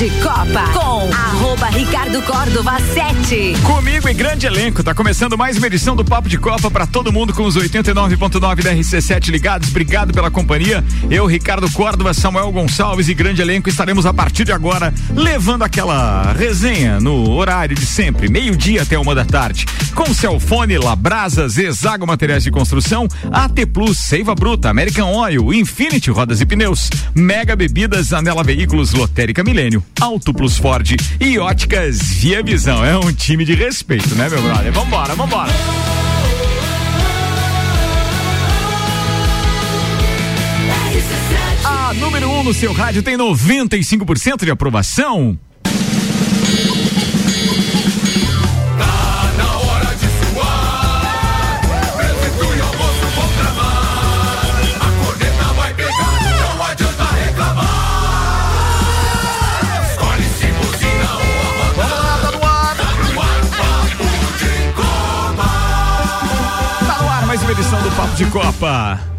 de Copa com arroba Ricardo Córdova 7. Comigo e grande elenco, tá começando mais uma edição do Papo de Copa para todo mundo com os 89.9 da RC7 ligados. Obrigado pela companhia. Eu, Ricardo Córdova, Samuel Gonçalves e grande elenco estaremos a partir de agora levando aquela resenha no horário de sempre, meio-dia até uma da tarde. Com Celfone, Labrasa, Zezago Materiais de Construção, AT Plus, Seiva Bruta, American Oil, Infinity Rodas e Pneus, Mega Bebidas, Anela Veículos, Lotérica Milênio, Auto Plus Ford e Óticas Via Visão. É um time de respeito, né, meu brother? Vambora, vambora. A número 1 um no seu rádio tem 95% de aprovação. De Copa.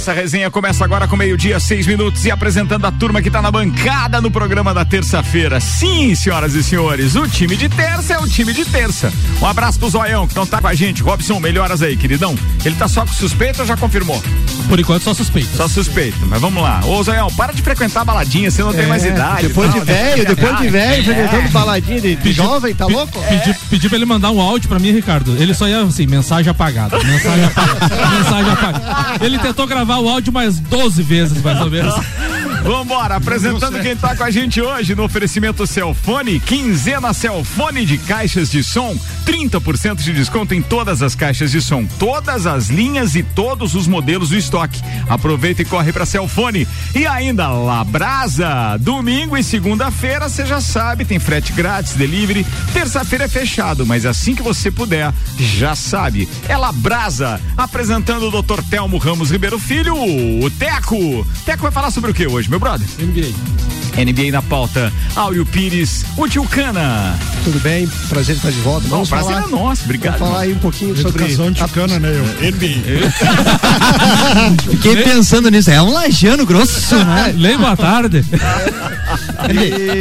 Nossa resenha começa agora com meio-dia, seis minutos e apresentando a turma que tá na bancada no programa da terça-feira. Sim, senhoras e senhores, o time de terça é o time de terça. Um abraço pro Zoião que não tá com a gente. Robson, melhoras aí, queridão. Ele tá só com suspeita ou já confirmou? Por enquanto, só suspeito. Só suspeito, mas vamos lá. Ô, Zoião, para de frequentar baladinha, você não tem mais idade. É, Depois tal, de né? velho, depois de velho, É. frequentando baladinha de, de jovem, tá Pe- louco? Pedi, pedi pra ele mandar um áudio pra mim, Ricardo. Ele só ia assim, mensagem apagada. Mensagem apagada. mensagem apagada. Ele tentou gravar o áudio mais 12 vezes, mais ou menos. Vambora, apresentando quem tá com a gente hoje no oferecimento Celfone, quinzena Celfone de caixas de som, 30% de desconto em todas as caixas de som, todas as linhas e todos os modelos do estoque. Aproveita e corre pra Celfone. E ainda Labrasa, domingo e segunda-feira, você já sabe, tem frete grátis, delivery. Terça-feira é fechado, mas assim que você puder, já sabe. É Labrasa, apresentando o Dr. Telmo Ramos Ribeiro Filho, o Teco. Teco vai falar sobre o que hoje, meu brother? NBA. NBA na pauta. Áureo Pires, o Tio Cana. Tudo bem? Prazer estar de volta. O Vamos prazer falar, é nosso, obrigado. vamos falar aí um pouquinho sobre Educação a- ticana, né? Eu. NBA. Fiquei pensando nisso. É um lajano grosso, né? Lei, boa tarde.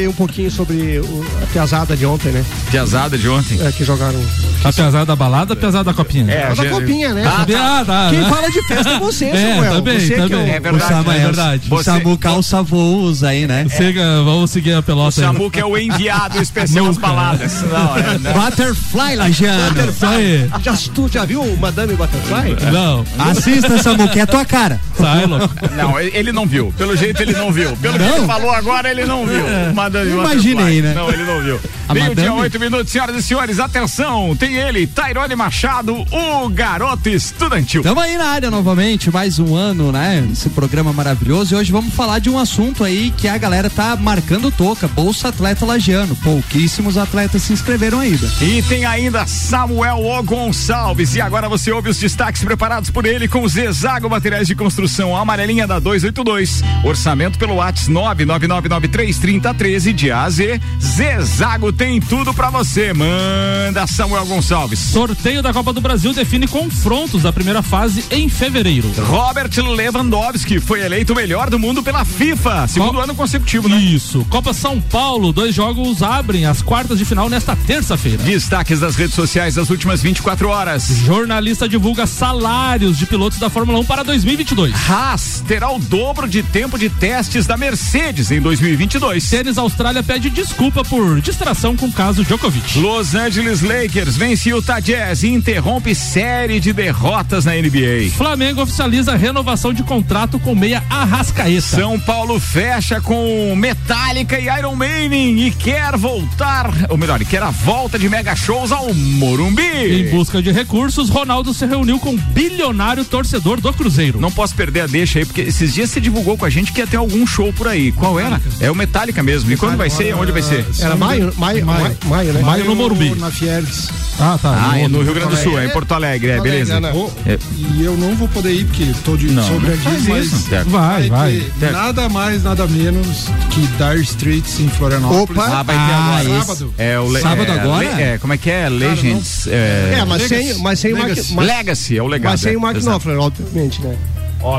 e um pouquinho sobre o- a piazada de ontem, né? Piazada de ontem. É, que jogaram A pesada da balada, a pesada da copinha. É, a da gente- copinha, né? Ah, tá, tá, Quem né? fala de festa é você, É, Samuel. também, você que também. é o- É verdade, o Samuel, é verdade. O Você- Samu calça voos aí, né? Siga, vamos seguir a O pelota. Samu que é o enviado especial às baladas. Não, é, né? Butterfly lajano. Aí. Já, tu já viu o Madame Butterfly? Não, Assista, Samu, que é a tua cara. sai, louco. Não, ele não viu. Pelo jeito ele não viu. Pelo que Não? ele falou agora, ele não viu. Madame Imaginei, Butterfly. né? Não, ele não viu. A Meio dia, Madame? oito minutos, senhoras e senhores, atenção. Tem ele, Tairone Machado, o garoto estudantil. Estamos aí na área novamente, mais um ano, né? Esse programa maravilhoso. E hoje vamos falar de um assunto aí que a galera tá marcando toca: Bolsa Atleta Lagiano. Pouquíssimos atletas se inscreveram ainda. E tem ainda Samuel O Gonçalves. E agora você ouve os destaques preparados por ele com o Zezago Materiais de Construção, amarelinha da 282. Orçamento pelo WhatsApp 999933013 de A a Z. Zezago tem tudo pra você. Manda Samuel Gonçalves. Sorteio da Copa do Brasil define confrontos da primeira fase em fevereiro. Robert Lewandowski foi eleito o melhor do mundo pela FIFA, segundo Qual- ano consecutivo, né? Isso. Copa São Paulo, dois jogos abrem as quartas de final nesta terça-feira. Destaques das redes sociais das últimas 24 horas. Jornalista divulga salários de pilotos da Fórmula 1 para 2022. Haas terá o dobro de tempo de testes da Mercedes em 2022. Tênis Austrália pede desculpa por distração com o caso Djokovic. Los Angeles Lakers vence o Jazz e interrompe série de derrotas na NBA. Flamengo oficializa a renovação de contrato com meia Arrascaeta. São Paulo fecha com Metallica e Iron Maiden e quer voltar, ou melhor, quer a volta de mega shows ao Morumbi. Em busca de recursos, Ronaldo se reuniu com o bilionário torcedor do Cruzeiro. Não posso perder a deixa aí, porque esses dias você divulgou com a gente que ia ter algum show por aí. Qual era? É o Metallica mesmo. E quando vai ser? Onde vai ser? Era maio, maio, maio, maio, né? Maio no Morumbi. Na Fiergs. Ah, tá. Ah, é no Rio. Grande do Sul, é em Porto Alegre, é, beleza. Né? Vou- É. E eu não vou poder ir porque tô de Não, sobre não faz mas isso. Vai, vai. ter nada mais, nada menos que Dire Straits em Florianópolis. Opa. Ah, vai ter Ah, agora. Sábado. É o le- Sábado é, agora? le- é, como é que é? Legends. é, É, mas sem, Legacy. mas sem o Mac- Legacy. mas- Legacy é o legado. mas sem o Mark. Knopfler, obviamente, né?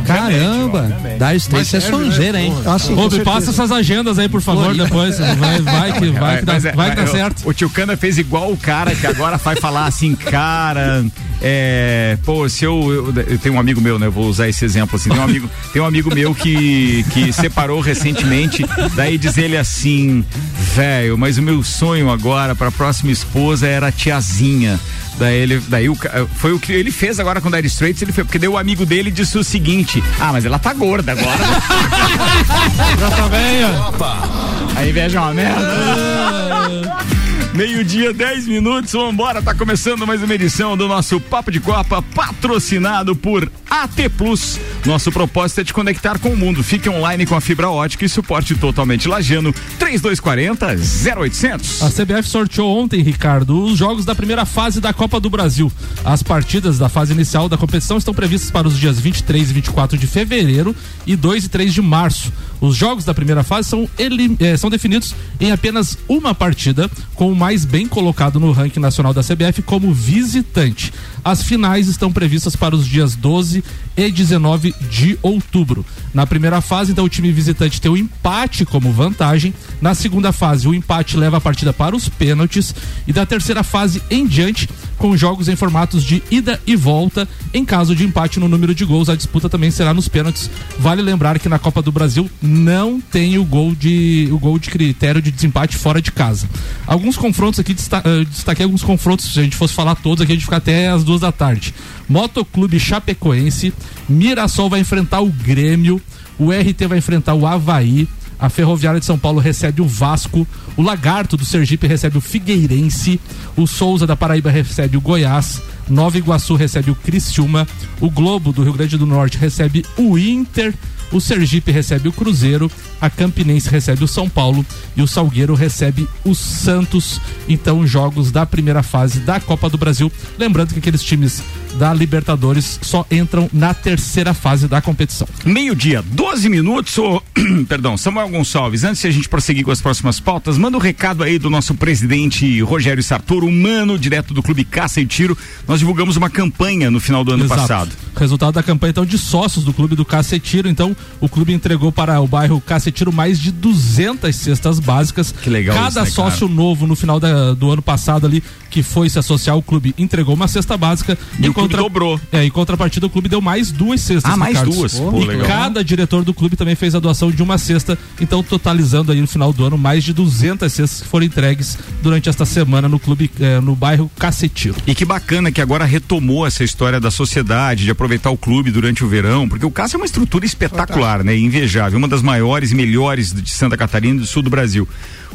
Caramba, Dire Straits é sonzeira, hein? Ah, sim, Ô, passa essas agendas aí, por favor, depois. Vai, vai que vai, que dá, é, vai que dá certo. O tio Cana fez igual o cara que agora vai falar assim, cara. É, pô, se eu, eu, eu, tenho um amigo meu, né? Eu vou usar esse exemplo assim. Tem um amigo, tem um amigo meu que, que separou recentemente. Daí diz ele assim, velho, mas o meu sonho agora para a próxima esposa era a tiazinha. Daí ele, daí o, foi o que ele fez agora com o Dire Straits, ele foi porque deu o amigo dele disse o seguinte: "Ah, mas ela tá gorda agora". Já tá bem, A inveja é uma merda. Meio-dia, 10 minutos, vamos embora. Tá começando mais uma edição do nosso Papo de Copa, patrocinado por AT Plus. Nosso propósito é te conectar com o mundo. Fique online com a fibra ótica e suporte totalmente lajano. 3240 0800. A CBF sorteou ontem, Ricardo, os jogos da primeira fase da Copa do Brasil. As partidas da fase inicial da competição estão previstas para os dias 23 e 24 de fevereiro e 2 e 3 de março. Os jogos da primeira fase são, eh, são definidos em apenas uma partida, com o mais bem colocado no ranking nacional da CBF como visitante. As finais estão previstas para os dias 12 e 19 de outubro. Na primeira fase, então, o time visitante tem o empate como vantagem. Na segunda fase, o empate leva a partida para os pênaltis. E da terceira fase em diante, com jogos em formatos de ida e volta. Em caso de empate no número de gols, a disputa também será nos pênaltis. Vale lembrar que na Copa do Brasil não tem o gol de, o gol de critério de desempate fora de casa. Alguns confrontos aqui, uh, destaquei alguns confrontos, se a gente fosse falar todos aqui, a gente fica até as duas da tarde. Motoclube Chapecoense, Mirassol vai enfrentar o Grêmio, o RT vai enfrentar o Havaí, a Ferroviária de São Paulo recebe o Vasco, o Lagarto do Sergipe recebe o Figueirense, o Souza da Paraíba recebe o Goiás, Nova Iguaçu recebe o Criciúma, o Globo do Rio Grande do Norte recebe o Inter, o Sergipe recebe o Cruzeiro, a Campinense recebe o São Paulo e o Salgueiro recebe o Santos. Então, jogos da primeira fase da Copa do Brasil. Lembrando que aqueles times da Libertadores só entram na terceira fase da competição. Meio-dia, 12 minutos. Oh, perdão, Samuel Gonçalves, antes de a gente prosseguir com as próximas pautas, manda um recado aí do nosso presidente Rogério Sartor, humano, direto do Clube Caça e Tiro. Nós divulgamos uma campanha no final do ano Exato. passado. Resultado da campanha, então, de sócios do Clube do Caça e Tiro. Então, o clube entregou para o bairro Cacetiro mais de 200 cestas básicas. Que legal. Cada isso, né, sócio cara? novo no final da, do ano passado ali que foi se associar ao clube entregou uma cesta básica e o contra... clube dobrou. É, em contrapartida o clube deu mais duas cestas. Ah, mais Ricardo. duas. Pô, e legal. cada diretor do clube também fez a doação de uma cesta, então totalizando aí no final do ano mais de 200 cestas que foram entregues durante esta semana no clube, eh, no bairro Cacetiro. E que bacana que agora retomou essa história da sociedade, de aproveitar o clube durante o verão, porque o Cássio é uma estrutura espetacular, né? Invejável, uma das maiores e melhores de Santa Catarina do sul do Brasil.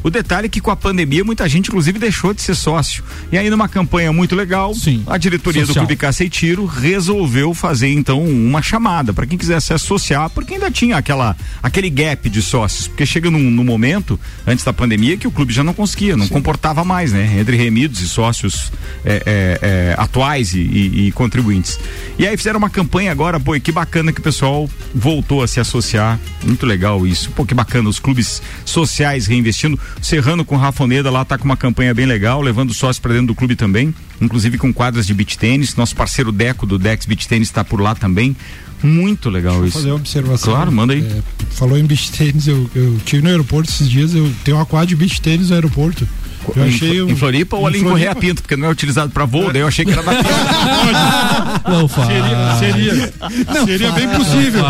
O detalhe é que com a pandemia muita gente inclusive deixou de ser sócio. E aí numa campanha muito legal, Sim, a diretoria social. do Clube Caça e Tiro resolveu fazer então uma chamada para quem quisesse se associar, porque ainda tinha aquela aquele gap de sócios, porque chega num, num momento antes da pandemia que o clube já não conseguia, não Sim. comportava mais, né? Entre remidos e sócios é, é, é, atuais e, e, e, contribuintes. E aí fizeram uma campanha agora, pô, que bacana que o pessoal voltou a se associar, muito legal isso, pô, que bacana os clubes sociais reinvestindo. Serrano com Rafoneda lá tá com uma campanha bem legal, levando sócios para dentro do clube também, inclusive com quadras de beach tênis. Nosso parceiro Deco do Dex Beach Tênis está por lá também. Muito legal Deixa isso. fazer uma observação. Claro, manda aí. É, falou em beach tênis, eu, eu tive no aeroporto esses dias, eu tenho uma quadra de beach tênis no aeroporto. Eu achei um, em Floripa ou ali em Correia Pinto, porque não é utilizado para voo, daí eu achei que era da Não faz. Seria, seria, não seria bem possível.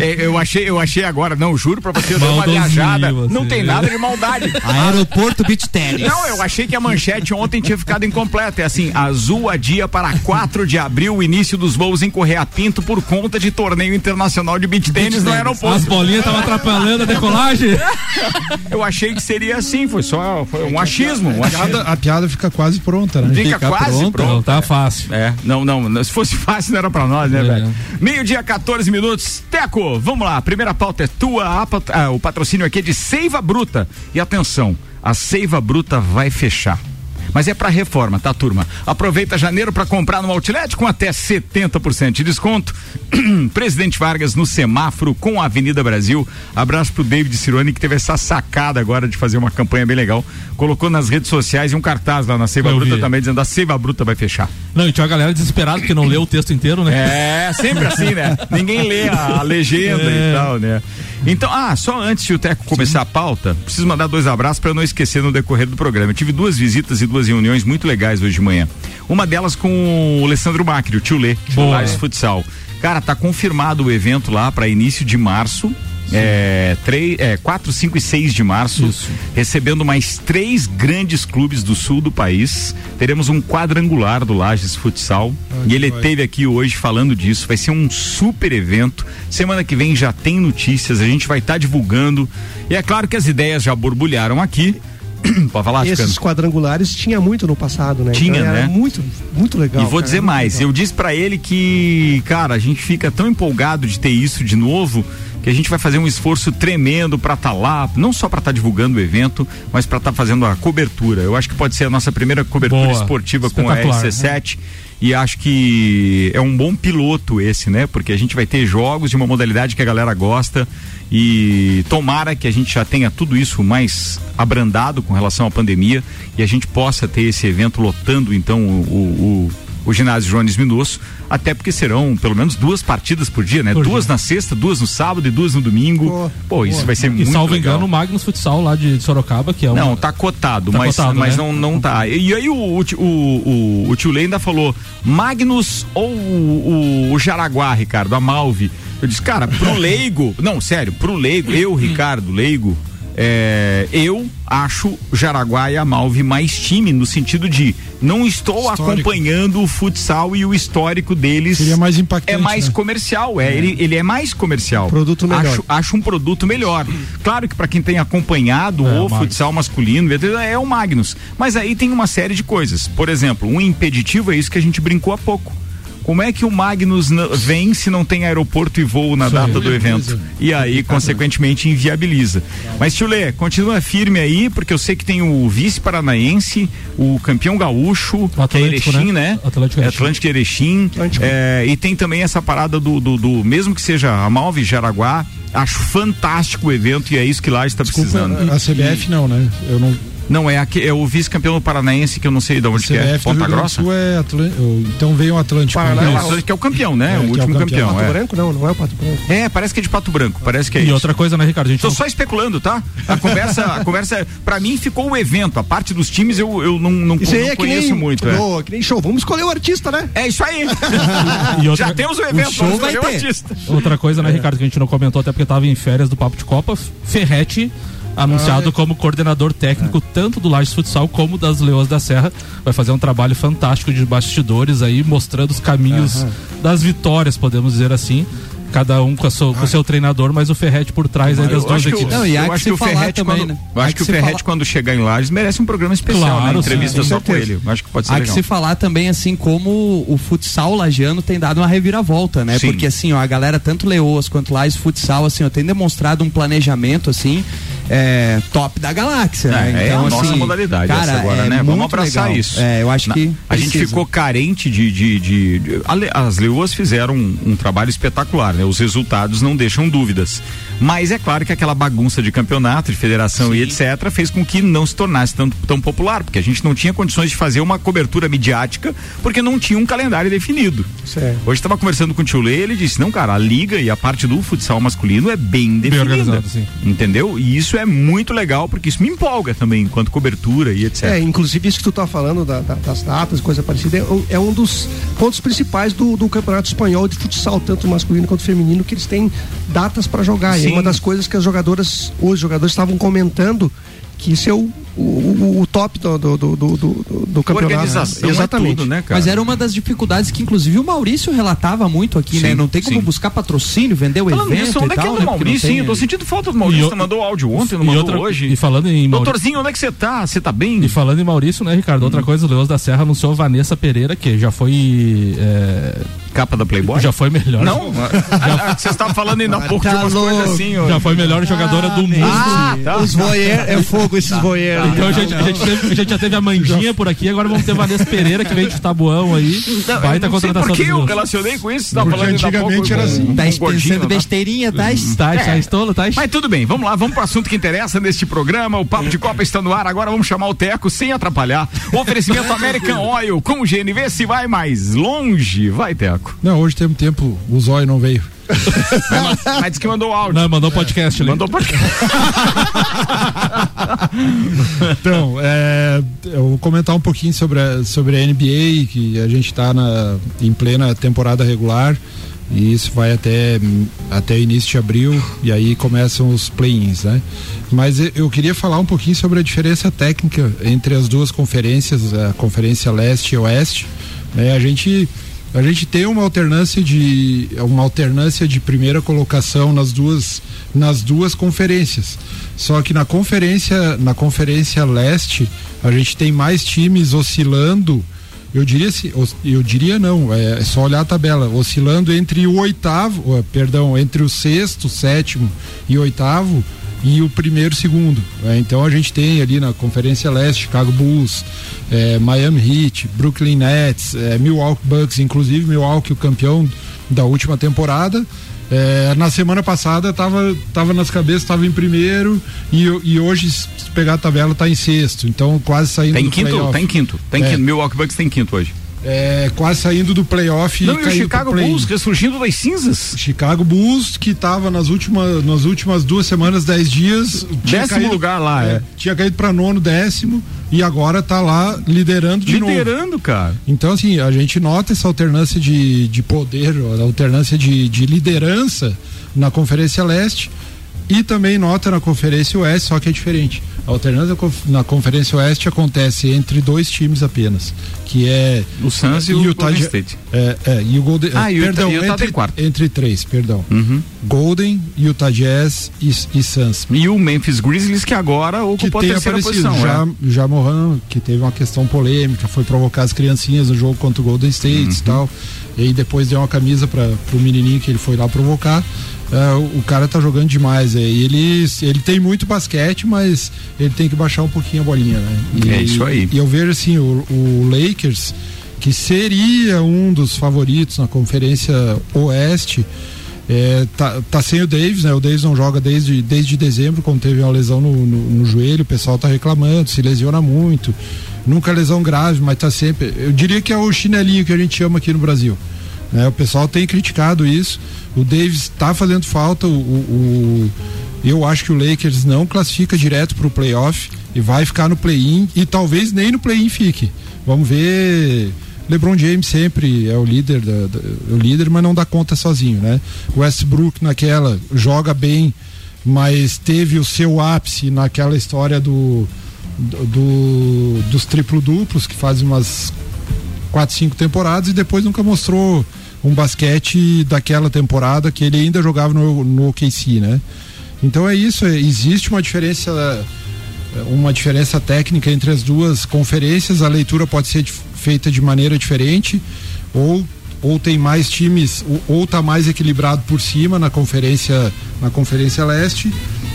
É, é, eu achei, eu achei agora, não, juro para você, eu dei uma viajada, você. não tem nada de maldade. Aeroporto Beach Tennis. Não, eu achei que a manchete ontem tinha ficado incompleta, é assim, azul a dia para 4 de abril, o início dos voos em Correia Pinto por conta de torneio internacional de beach tênis no aeroporto. As bolinhas estavam atrapalhando a decolagem? eu achei que seria assim sim, foi só foi um achismo. Um a, piada, a piada fica quase pronta, né? Fica, fica quase pronta. pronta. Não, tá fácil. É, não, não, se fosse fácil não era pra nós, né, é. velho? Meio-dia, 14 minutos. Teco, vamos lá, a primeira pauta é tua, a, a, o patrocínio aqui é de Seiva Bruta. E atenção, a Seiva Bruta vai fechar Mas é para reforma, tá, turma? Aproveita janeiro para comprar no Outlet com até 70% de desconto. Presidente Vargas no semáforo com a Avenida Brasil. Abraço pro David Cirone que teve essa sacada agora de fazer uma campanha bem legal. Colocou nas redes sociais e um cartaz lá na Seiva Eu Bruta vi. também dizendo a Seiva Bruta vai fechar. Não, e tinha uma galera desesperada que não leu o texto inteiro, né? É, sempre assim, né? Ninguém lê a, a legenda É. e tal, né? Então, ah, só antes de o Teco começar a pauta, preciso mandar dois abraços para não esquecer no decorrer do programa. Eu tive duas visitas e duas reuniões muito legais hoje de manhã. Uma delas com o Alessandro Macri, o tio Lê, do Boa. Lages Futsal. Cara, tá confirmado o evento lá para início de março. É, três, é, 4, 5 e 6 de março, Isso. recebendo mais três grandes clubes do sul do país. Teremos um quadrangular do Lages Futsal. e ele vai. teve aqui hoje falando disso. Vai ser um super evento. Semana que vem já tem notícias, a gente vai estar divulgando. E é claro que as ideias já borbulharam aqui. Pode falar, Esses Chicano? quadrangulares tinha muito no passado, né? Tinha, era né? muito, muito legal. E vou cara, dizer mais, legal. eu disse pra ele que, cara, a gente fica tão empolgado de ter isso de novo que a gente vai fazer um esforço tremendo pra estar lá, não só pra estar divulgando o evento, mas pra estar fazendo a cobertura. Eu acho que pode ser a nossa primeira cobertura Boa. esportiva com a Espetacular, RC7 e acho que é um bom piloto esse, né? Porque a gente vai ter jogos de uma modalidade que a galera gosta e tomara que a gente já tenha tudo isso mais abrandado com relação à pandemia e a gente possa ter esse evento lotando então o, o, o- ginásio Jones Minosso, até porque serão pelo menos duas partidas por dia, né? Por duas dia. na sexta, duas no sábado e duas no domingo. Boa, Pô, isso boa. vai ser E muito salvo legal. engano, o Magnus Futsal lá de Sorocaba, que é um. Não, tá cotado, Tá mas, cotado, mas né? não, não tá. E aí o, o, o, o, o tio Lê ainda falou Magnus ou o, o, o Jaraguá, Ricardo, a Malve. Eu disse, cara, pro leigo, não, sério, pro leigo, eu, Ricardo, leigo, é, eu acho o Jaraguá e a Malve mais time, no sentido de não estou Histórico. acompanhando o futsal e o histórico deles. Seria mais impactante, É mais né? comercial, é, Ele, ele é mais comercial. Produto melhor. Acho, acho um produto melhor. Claro que para quem tem acompanhado É, o futsal masculino, é o Magnus. Mas aí tem uma série de coisas. Por exemplo, um impeditivo é isso que a gente brincou há pouco. Como é que o Magnus vem se não tem aeroporto e voo na data do evento? E aí, consequentemente, inviabiliza. Mas, Tio Lê, continua firme aí, porque eu sei que tem o vice paranaense, o campeão gaúcho, O que é Atlético, Erechim, né? né? Atlético É Erechim. Atlântico Erechim. Atlântico. É, e tem também essa parada do, do, do- mesmo que seja a Malve Jaraguá, acho fantástico o evento e é isso que lá está Desculpa, precisando. a CBF não, né? Eu não. Não, é, aqui, é o vice-campeão paranaense que eu não sei de onde que é. Ponta Grossa? É o- Então veio o Atlântico. Paraná, né? Não, Isso. o que é o campeão, né? É, o que é o último campeão. campeão. Pato é. Branco não, não é o Pato Branco. É, parece que é de Pato Branco, parece que é E isso. outra coisa, né, Ricardo? A gente Tô não- só especulando, tá? A conversa, a conversa, pra mim ficou o evento. A parte dos times eu, eu não, não, Isso não é que conheço nem, muito. É. Ô, que nem show. Vamos escolher o artista, né? É isso aí. E outra- Já temos o evento, show vamos vai escolher o ter. artista. Outra coisa, né, Ricardo, que a gente não comentou até porque tava em férias do Papo de Copa, Ferrete anunciado como coordenador técnico tanto do Lages Futsal como das Leões da Serra. Vai fazer um trabalho fantástico de bastidores aí, mostrando os caminhos das vitórias, podemos dizer assim. Cada um com, a sua- com o seu treinador, mas o Ferrete por trás aí das duas que equipes. Não, e eu que acho se que o falar Ferrete também, quando, né? eu acho que que o falar- quando chegar em Lages merece um programa especial, Claro, né? sim, Entrevista com só com ele. Acho que pode ser Há que legal. se falar também, assim, como o futsal lagiano tem dado uma reviravolta, né? Sim. Porque, assim, ó, a galera, tanto Leoas quanto Lages Futsal, assim, ó, tem demonstrado um planejamento, assim, é, top da galáxia, né? É, é a nossa modalidade essa agora, é né? Vamos abraçar legal. isso. É, eu acho Na- que a gente ficou carente de, de, de- de- a as leoas fizeram um, um trabalho espetacular, né? Os resultados não deixam dúvidas. Mas é claro que aquela bagunça de campeonato, de federação e etc, fez com que não se tornasse tão, tão popular, porque a gente não tinha condições de fazer uma cobertura midiática, porque não tinha um calendário definido. Certo. Hoje estava conversando com o tio Lê, ele disse: "Não, cara, a liga e a parte do futsal masculino é bem definida". sim. Entendeu? E isso é muito legal, porque isso me empolga também enquanto cobertura e etc. É, inclusive isso que tu tá falando da- da- das datas, coisa parecida, é um, é um dos pontos principais do, do campeonato espanhol de futsal, tanto masculino quanto feminino, que eles têm datas para jogar. Sim. uma das coisas que as jogadoras, os jogadores estavam comentando que isso é o, o, o- top do, do, do, do, do- campeonato. Organização Exatamente. é tudo, né, cara? Mas era uma das dificuldades que, inclusive, o Maurício relatava muito aqui, né? Sim, Não tem como sim. buscar patrocínio, vender o Falando evento nisso, e onde é que anda né? o não Maurício? tem- hein? Eu tô sentindo falta do Maurício. E Você mandou áudio ontem, não e mandou outra- hoje? E falando em Maurício, Doutorzinho, onde é que você tá? Você tá bem? E falando em Maurício, né, Ricardo? Outra coisa, o Leões da Serra anunciou Vanessa Pereira, que já foi é, capa da Playboy? Já foi melhor. Não? Já, você estava falando ainda há pouco de umas louco. coisas assim. ó. Já foi melhor jogadora do mundo. Ah, tá. Os voyeur, é fogo esses voyeur. Então a gente, a, gente teve, a gente já teve a Mandinha por aqui, agora vamos ter Vanessa Pereira, que veio de Tabuão aí. Não, Vai tá contratação por que do eu relacionei com isso. Você tava Porque falando antigamente era com- assim. com Tá pensando tá? besteirinha, tá? Tá, tá, estolo, tá? Mas tudo bem, vamos lá, vamos pro assunto que interessa neste programa. O Papo de Copa está no ar. Agora vamos chamar o Teco sem atrapalhar. Oferecimento American Oil com o GNV se vai mais longe. Vai, Teco. Não, hoje temos tempo, o zóio não veio. Mas, mas disse que mandou áudio. Não, mandou podcast ali. Mandou podcast. Então, é, eu vou comentar um pouquinho sobre a, sobre a NBA, que a gente está em plena temporada regular. E isso vai até, até início de abril, e aí começam os play-ins, né? Mas eu- queria falar um pouquinho sobre a diferença técnica entre as duas conferências, a Conferência Leste e Oeste. né? a gente a gente tem uma alternância de uma alternância de primeira colocação nas duas nas duas conferências. Só que na conferência na conferência leste a gente tem mais times oscilando. Eu diria se eu diria não, é, é só olhar a tabela, oscilando entre o oitavo, perdão, entre o sexto, sétimo e oitavo e o primeiro segundo. É, então a gente tem ali na Conferência Leste, Chicago Bulls, é, Miami Heat, Brooklyn Nets, é, Milwaukee Bucks, inclusive Milwaukee o campeão da última temporada. É, na semana passada tava, tava nas cabeças, tava em primeiro e, e hoje, se pegar a tabela, tá em sexto. Então quase saindo Tá em do quinto? Tá em quinto. Tá em É. quinto. Milwaukee Bucks tem quinto hoje. É, quase saindo do playoff Não, e o caindo pro Chicago. Bulls ressurgindo das cinzas. Chicago Bulls, que estava nas últimas, nas últimas duas semanas, dez dias. Décimo caído- lugar lá, é. Tinha caído para nono, décimo, e agora tá lá liderando de novo. Liderando, cara. Então, assim, a gente nota essa alternância de, de poder, a alternância de, de liderança na Conferência Leste e também nota na Conferência Oeste, só que é diferente. A alternância na Conferência Oeste acontece entre dois times apenas, que é O Suns e o Utah Golden State. É, é, e o Golden, Ah, e o perdão, Utah- Utah entre, quarto. entre três, perdão. Uhum. Golden, Utah Jazz e, e Suns. E o Memphis Grizzlies que agora Que ocupou a tem terceira aparecido. posição. Já, é. já Moran, que teve uma questão polêmica, foi provocar as criancinhas no jogo contra o Golden State Uhum. e tal. E aí depois deu uma camisa para pro menininho que ele foi lá provocar. É, o, o cara tá jogando demais. É, ele, ele tem muito basquete, mas ele tem que baixar um pouquinho a bolinha, né? E, É isso aí. E eu vejo assim, o, o Lakers, que seria um dos favoritos na Conferência Oeste, é, tá, tá sem o Davis, né? O Davis não joga desde, desde dezembro, quando teve uma lesão no, no, no joelho, o pessoal tá reclamando, se lesiona muito. Nunca lesão grave, mas tá sempre. Eu diria que é o chinelinho que a gente chama aqui no Brasil. Né? O pessoal tem criticado isso. O Davis está fazendo falta. O, o- o- eu acho que o Lakers não classifica direto para o playoff e vai ficar no play-in e talvez nem no play-in fique. Vamos ver. LeBron James sempre é o líder, da, da- o líder, mas não dá conta sozinho, né? Westbrook naquela joga bem, mas teve o seu ápice naquela história do, do, do- dos triplo duplos que fazem umas quatro, cinco temporadas e depois nunca mostrou um basquete daquela temporada que ele ainda jogava no, no OKC, né? Então é isso, é- existe uma diferença é, uma diferença técnica entre as duas conferências, a leitura pode ser feita de maneira diferente ou ou tem mais times ou, ou tá mais equilibrado por cima na conferência na conferência leste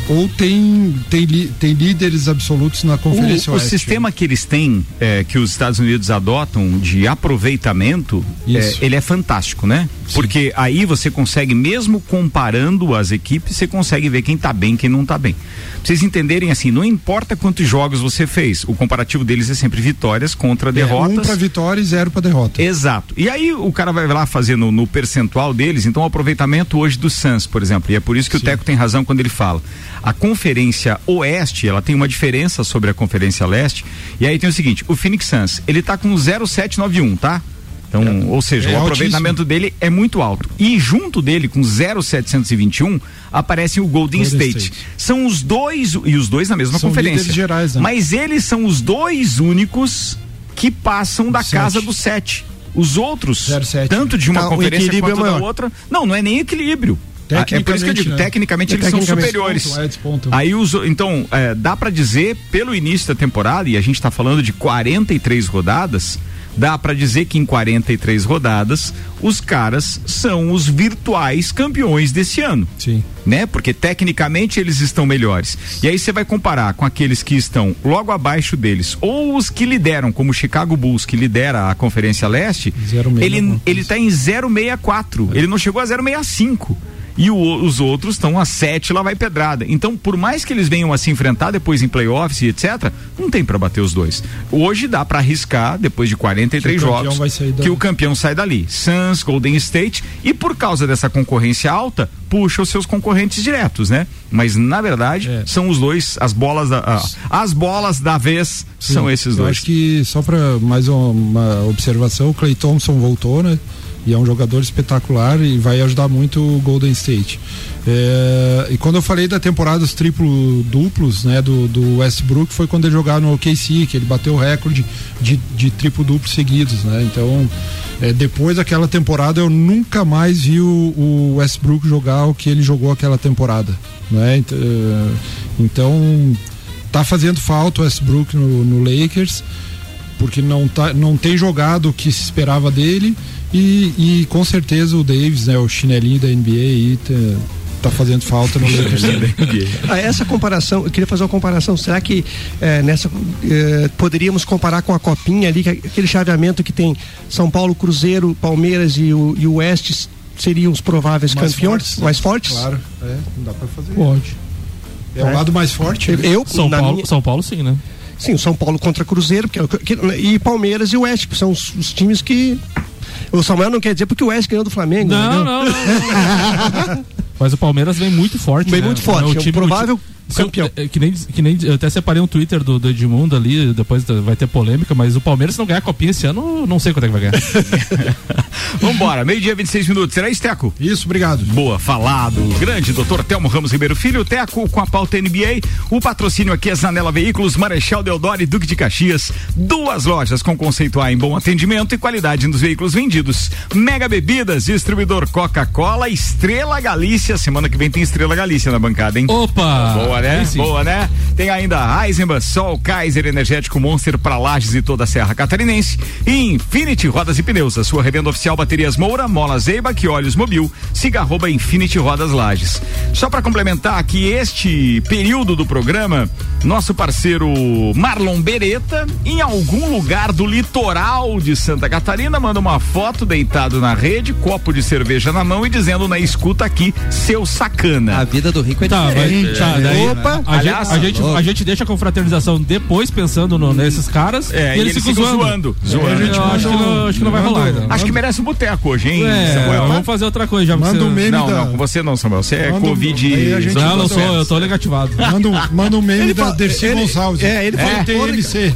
ou tem tem, tem líderes absolutos na conferência O, o oeste. sistema que eles têm, é, que os Estados Unidos adotam de aproveitamento, é, ele é fantástico, né? Porque aí você consegue, mesmo comparando as equipes, você consegue ver quem tá bem quem não tá bem. Pra vocês entenderem assim, não importa quantos jogos você fez, o comparativo deles é sempre vitórias contra É, derrotas. um para vitória e zero para derrota. Exato. E aí o cara vai lá fazendo no percentual deles, então o aproveitamento hoje do Suns, por exemplo, e é por isso que o Teco tem razão quando ele fala. A conferência oeste, ela tem uma diferença sobre a conferência leste, e aí tem o seguinte, o Phoenix Suns, ele tá com 0,791, tá? Então, ou seja, é o aproveitamento dele é muito alto. E junto dele, com 0,721, aparece o Golden, Golden State. State. São os dois, e os dois na mesma São conferência. gerais, né? Mas eles são os dois únicos que passam da Sete. casa do 7. Os outros, Zero sete. tanto de uma Tá, conferência quanto é da outra, não, não é nem equilíbrio. Ah, É por isso que eu digo, Tecnicamente, né? tecnicamente É, eles são tecnicamente superiores. despontam, é. Aí os, então, é, dá pra dizer, pelo início da temporada, e a gente tá falando de 43 rodadas, dá para dizer que em 43 rodadas os caras são os virtuais campeões desse ano. Sim. Né? Porque tecnicamente eles estão melhores. E aí você vai comparar com aqueles que estão logo abaixo deles, ou os que lideram, como o Chicago Bulls, que lidera a Conferência Leste, 0,6 ele, ele tá em 064. Ele não chegou a 065 e o- os outros estão a 7, lá vai pedrada. Então, por mais que eles venham a se enfrentar depois em playoffs e etc, não tem pra bater os dois. Hoje dá pra arriscar, depois de 43 Que o campeão jogos, que o campeão sai dali. Suns, Golden State, e por causa dessa concorrência alta, puxa os seus concorrentes diretos, né? Mas, na verdade, É. são os dois, as bolas da, as bolas da vez são Sim, esses eu dois. acho que só para mais uma, uma observação, o Clay Thompson voltou, né? E é um jogador espetacular e vai ajudar muito o Golden State. É, e quando eu falei da temporada dos triplo duplos, né, do, do Westbrook, foi quando ele jogava no OKC, que ele bateu o recorde de, de triplo duplos seguidos, né? Então, é, depois daquela temporada eu nunca mais vi o, o Westbrook jogar o que ele jogou aquela temporada, né? É, Então, tá fazendo falta o Westbrook no, no Lakers porque não, tá, não tem jogado o que se esperava dele e, e com certeza o Davis, né, o chinelinho da NBA aí tá, tá fazendo falta no Lakers também. Ah, essa comparação, eu queria fazer uma comparação. Será que eh, nessa eh, poderíamos comparar com a copinha ali, que é aquele chaveamento que tem São Paulo, Cruzeiro, Palmeiras e o, e o Oeste seriam os prováveis Mais campeões fortes, né? mais fortes? Claro, é, não dá pra fazer. Pode. É o lado mais forte. né? Eu, São Paulo, minha- São Paulo sim, né? sim, o São Paulo contra Cruzeiro, porque, é que- e Palmeiras e o Oeste, que são os, os times que o Samuel não quer dizer porque o Oeste ganhou do Flamengo. Não, entendeu? não, não. Mas o Palmeiras vem muito forte. Vem né? muito forte, é o time- provável campeão. é, que, nem, que nem eu até separei um Twitter do, do Edmundo ali, depois vai ter polêmica, mas o Palmeiras se não ganhar a copinha esse ano, não sei quanto é que vai ganhar. Vambora, meio-dia 26 minutos. Será isso, Teco? Isso, obrigado. Boa, falado. Grande doutor Telmo Ramos Ribeiro Filho, Teco com a pauta NBA. O patrocínio aqui é Zanela Veículos, Marechal Deodoro e Duque de Caxias. Duas lojas com conceito A em bom atendimento e qualidade nos veículos vendidos. Mega Bebidas, distribuidor Coca-Cola, Estrela Galícia. Semana que vem tem Estrela Galícia na bancada, hein? Opa! Boa, né? Aí sim. Boa, né? Tem ainda Eisenbahn, Sol, Kaiser, Energético Monster para Lages e toda a Serra Catarinense. E Infinity Rodas e Pneus, a sua revenda oficial Baterias Moura, Mola Zeiba, que Olhos Mobil, siga arroba Infinity Rodas Lages. Só para complementar que este período do programa, nosso parceiro Marlon Beretta, em algum lugar do litoral de Santa Catarina, manda uma foto deitado na rede, copo de cerveja na mão e dizendo na escuta aqui, seu sacana. A vida do rico é Tá, diferente. mas, tá, daí, Opa! a, Aliás, gente, a, gente, a gente deixa a confraternização depois pensando no- nesses caras É, e eles, ficam zoando. zoando. Eu Zoando. acho, que não, acho que não vai rolar. ainda. Acho que merece um boteco hoje, hein, É, Samuel? vamos fazer outra coisa já. Manda você- um meme Não, da- não, com você não, Samuel. Você é Manda um- Covid. gente- Não, não sou, um- eu tô negativado. Manda um, manda um meme Ele da Dercy Gonçalves. é, ele falou- TMC.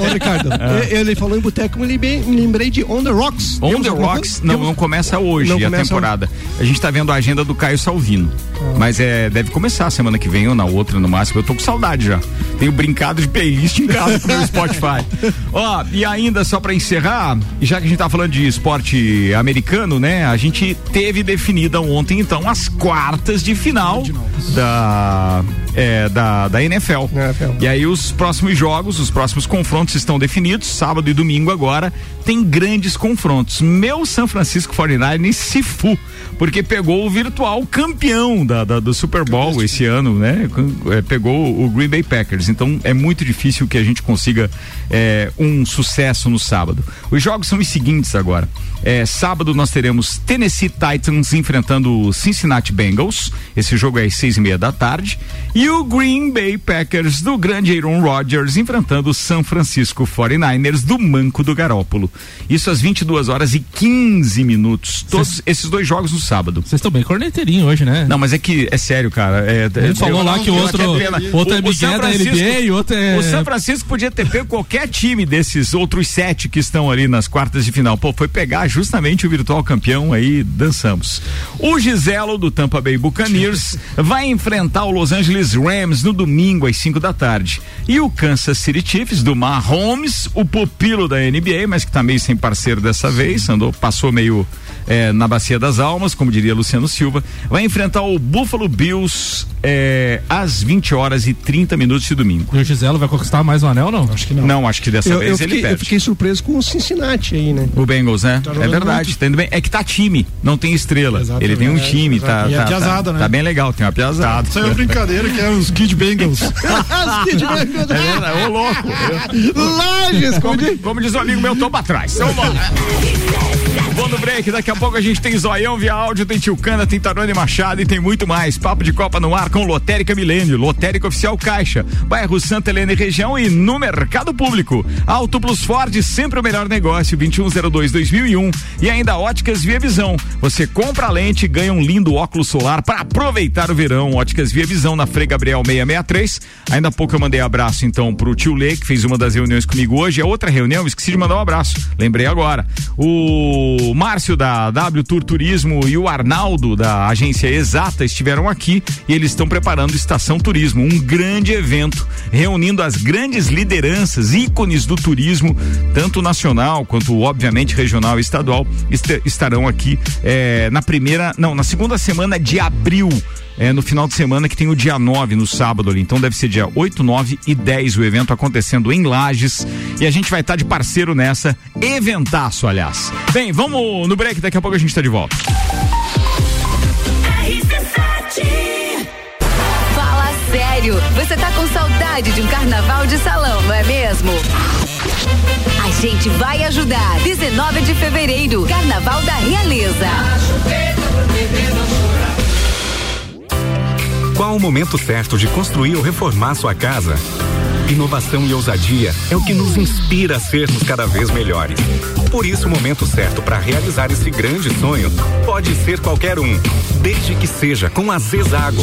Ô, Ricardo, É. ele falou em boteco, me lembrei, me lembrei de On the Rocks. On the Rocks não, começa hoje a temporada. A gente tá vendo a agenda do Caio Salvino. Ah. Mas é, deve começar semana que vem ou na outra, no máximo. Eu tô com saudade já. Tenho brincado de playlist em casa com o meu Spotify. Ó, e ainda só pra encerrar, já que a gente tá falando de esporte americano, né? A gente teve definida ontem, então, as quartas de final da, é, da, da NFL. NFL. E aí os próximos jogos, os próximos confrontos estão definidos, sábado e domingo agora, tem grandes confrontos. Meu São Francisco 49 se fu, porque pegou o virtual campeão da, da- do Super Bowl esse ano, né? É, pegou o Green Bay Packers. Então é muito difícil que a gente consiga é, um sucesso no sábado. Os jogos são os seguintes agora. É, sábado nós teremos Tennessee Titans enfrentando o Cincinnati Bengals. Esse jogo é às seis e meia da tarde. E o Green Bay Packers do grande Aaron Rodgers enfrentando o San Francisco 49ers do Manco do Garópolo. Isso às 22 horas e 15 minutos. Todos esses dois jogos no sábado. Vocês estão bem corneteirinho hoje, né? Não, mas é que é sério, cara. É, Ele falou lá que outro, outro é Miguel da Francisco- NBA e outro é. o São Francisco podia ter pego qualquer time desses outros sete que estão ali nas quartas de final. Pô, foi pegar justamente o virtual campeão aí, dançamos. O Giselo do Tampa Bay Buccaneers vai enfrentar o Los Angeles Rams no domingo às 5 da tarde. E o Kansas City Chiefs do Mahomes, o pupilo da NBA, mas que tá meio sem parceiro dessa vez, andou, passou meio é, na Bacia das Almas, como diria Luciano Silva, vai enfrentar o Buffalo Bills é, às 20 horas e 30 minutos de domingo. E o Giselo vai conquistar mais um anel, não? Acho que não. Não, acho que dessa eu, vez eu fiquei, ele perde. Eu fiquei surpreso com o Cincinnati aí, né? O Bengals, né? Tá é verdade, muito. tá indo bem. É que tá time, não tem estrela. Exatamente. Ele tem um É, time, tá. E é tá, piazada, tá, né? tá bem legal, tem uma piazada. Isso aí é brincadeira que é os Kid Bengals. É verdade, ô louco. Lages, como diz- Como diz o amigo meu, topa atrás. Então vamos. Vou no break, daqui a pouco a gente tem Zoião via áudio, tem Tilcana, tem Tarone Machado e tem muito mais. Papo de Copa no ar com Lotérica Milênio, Lotérica Oficial Caixa, bairro Santa Helena e região e no mercado público. Auto Plus Ford, sempre o melhor negócio, 2102-2001 e ainda Óticas Via Visão. Você compra a lente e ganha um lindo óculos solar para aproveitar o verão. Óticas Via Visão na Frei Gabriel 663. Ainda há pouco eu mandei abraço então pro tio Lê, que fez uma das reuniões comigo hoje. A outra reunião, esqueci de mandar um abraço. Lembrei agora. O Márcio da W Tour Turismo e o Arnaldo da agência Exata estiveram aqui e eles estão preparando Estação Turismo, um grande evento reunindo as grandes lideranças, ícones do turismo, tanto nacional quanto obviamente regional e estadual, est- estarão aqui eh, na primeira, não, na segunda semana de abril. É, no final de semana que tem o dia 9, no sábado ali. Então deve ser dia 8, 9 e 10 o evento acontecendo em Lages. E a gente vai estar de parceiro nessa. Eventaço, aliás. Bem, vamos no break, daqui a pouco a gente está de volta. Você tá com saudade de um carnaval de salão, não é mesmo? A gente vai ajudar. 19 de fevereiro, Carnaval da Realeza. Qual o momento certo de construir ou reformar sua casa? Inovação e ousadia é o que nos inspira a sermos cada vez melhores. Por isso, o momento certo para realizar esse grande sonho pode ser qualquer um, desde que seja com a Zezago.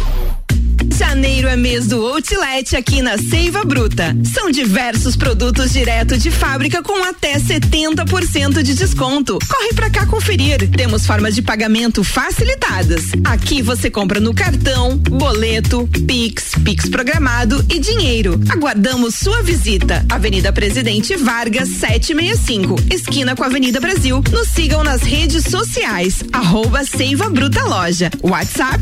Janeiro é mês do Outlet aqui na Seiva Bruta. São diversos produtos direto de fábrica com até 70% de desconto. Corre pra cá conferir. Temos formas de pagamento facilitadas. Aqui você compra no cartão, boleto, Pix, Pix programado e dinheiro. Aguardamos sua visita. Avenida Presidente Vargas 765, esquina com a Avenida Brasil. Nos sigam nas redes sociais. Arroba Seiva Bruta Loja. WhatsApp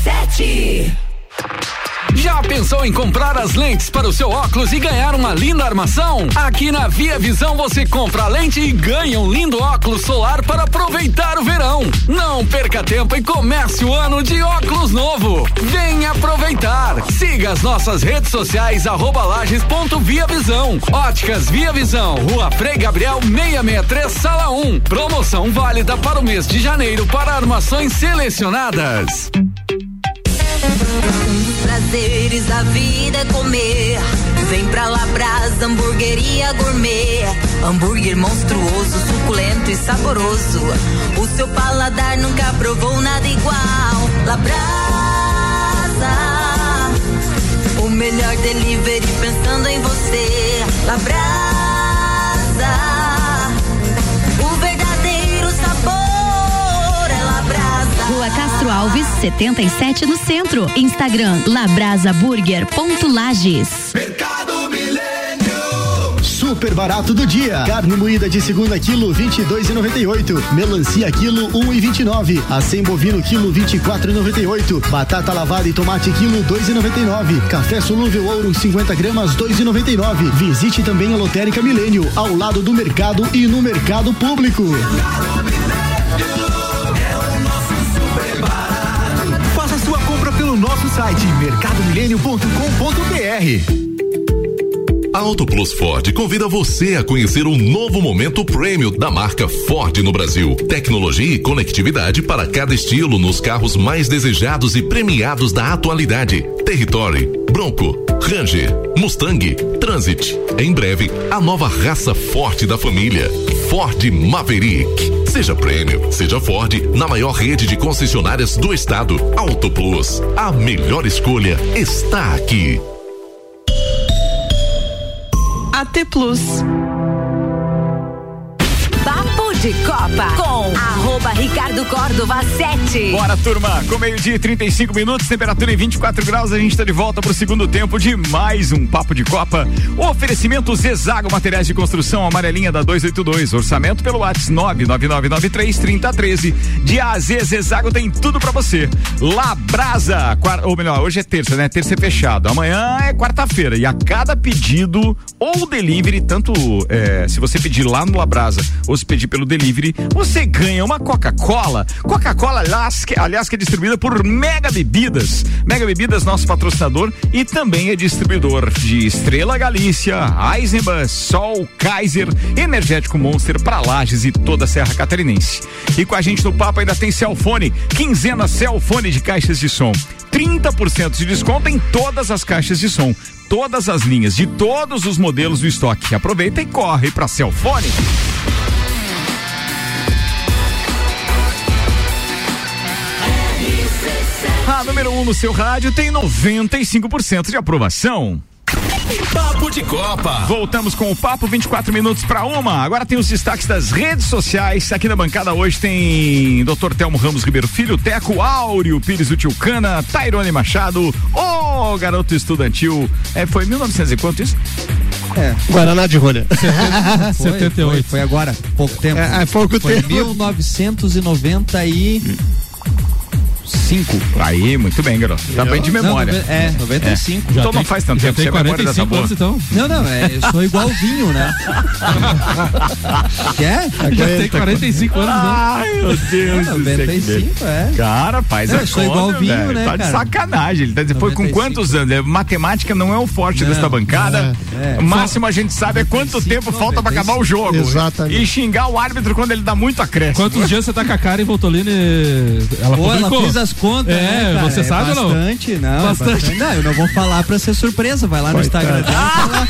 RC7. Já pensou em comprar as lentes para o seu óculos e ganhar uma linda armação? Aqui na Via Visão você compra a lente e ganha um lindo óculos solar para aproveitar o verão. Não perca tempo e comece o ano de óculos novo. Venha aproveitar. Siga as nossas redes sociais arroba. Óticas Via Visão, Rua Frei Gabriel 663, Sala 1. Promoção válida para o mês de janeiro para armações selecionadas. Prazeres da vida é comer. Vem pra Labrasa, hamburgueria gourmet. Hambúrguer monstruoso, suculento e saboroso. O seu paladar nunca provou nada igual. Labrasa, o melhor delivery pensando em você. Labrasa, Castro Alves, 77 no centro. Instagram labrasaburger.lages. Mercado Milênio. Super barato do dia. Carne moída de segunda quilo 22,98. Melancia quilo 1,29. Acém bovino quilo 24,98. Batata lavada e tomate quilo 2,99. Café solúvel ouro 50 gramas 2,99. Visite também a Lotérica Milênio ao lado do mercado e no mercado público. Faça site mercadomilênio.com.br. A Auto Plus Ford convida você a conhecer o novo momento prêmio da marca Ford no Brasil. Tecnologia e conectividade para cada estilo nos carros mais desejados e premiados da atualidade. Territory, Bronco, Ranger, Mustang, Transit. Em breve, a nova raça forte da família. Ford Maverick. Seja prêmio, seja Ford, na maior rede de concessionárias do estado. Auto Plus. A melhor escolha está aqui. AT Plus. Papo de Copa com arroba Ricardo Córdova 7. Bora, turma. Com meio-dia e 35 minutos, temperatura em 24 graus, a gente está de volta para o segundo tempo de mais um Papo de Copa. Oferecimento Zezago Materiais de Construção, amarelinha da 282. Orçamento pelo WhatsApp 999933013. De A a Z, Zezago tem tudo para você. Labrasa, ou melhor, hoje é terça, né? Terça é fechado. Amanhã é quarta-feira. E a cada pedido ou delivery, tanto é, se você pedir lá no Labrasa ou se pedir pelo delivery, você ganha uma Coca-Cola. Coca-Cola, aliás, que é distribuída por Mega Bebidas. Mega Bebidas, nosso patrocinador e também é distribuidor de Estrela Galícia, Eisenbahn, Sol, Kaiser, Energético Monster para Lages e toda a Serra Catarinense. E com a gente no papo ainda tem Celfone, quinzena Celfone de caixas de som. 30% de desconto em todas as caixas de som. Todas as linhas de todos os modelos do estoque. Aproveita e corre para Celfone. A número 1 um no seu rádio tem 95% de aprovação. Papo de Copa. Voltamos com o papo 24 minutos para uma. Agora tem os destaques das redes sociais. Aqui na bancada hoje tem Dr. Telmo Ramos Ribeiro Filho, Teco Áureo Pires do Tilcana, Tairone Machado, o garoto estudantil. É, foi 1900 e quanto isso? É. Guaraná de rolha. Foi, Foi, foi agora, pouco tempo. É, é pouco foi tempo. 1995. Aí, muito bem, garoto. Tá bem de memória. Não, é, 95. Então não faz tanto já tempo, tem você a memória dessa 45 boa. anos, então. Não, não, é, eu sou igual vinho, né? Quer? Já tem 45 anos, né? Ai, meu Deus do céu. 95, é. Cara, faz É, a eu sou igual vinho, velho. né, Tá de cara? sacanagem. Ele tá dizendo, foi com 95. quantos anos? É, Matemática não é o forte desta bancada. é. O máximo a gente sabe é quanto tempo falta pra acabar o jogo. Exatamente. E xingar o árbitro quando ele dá muito acréscimo. Quantos dias você tá com a Karen Voltolini? Ela Pô, ela fez as contas, É, né, cara? você É sabe ou não? Bastante, não. é Bastante. bastante. Não, eu não vou falar pra ser surpresa. Vai lá no Instagram dela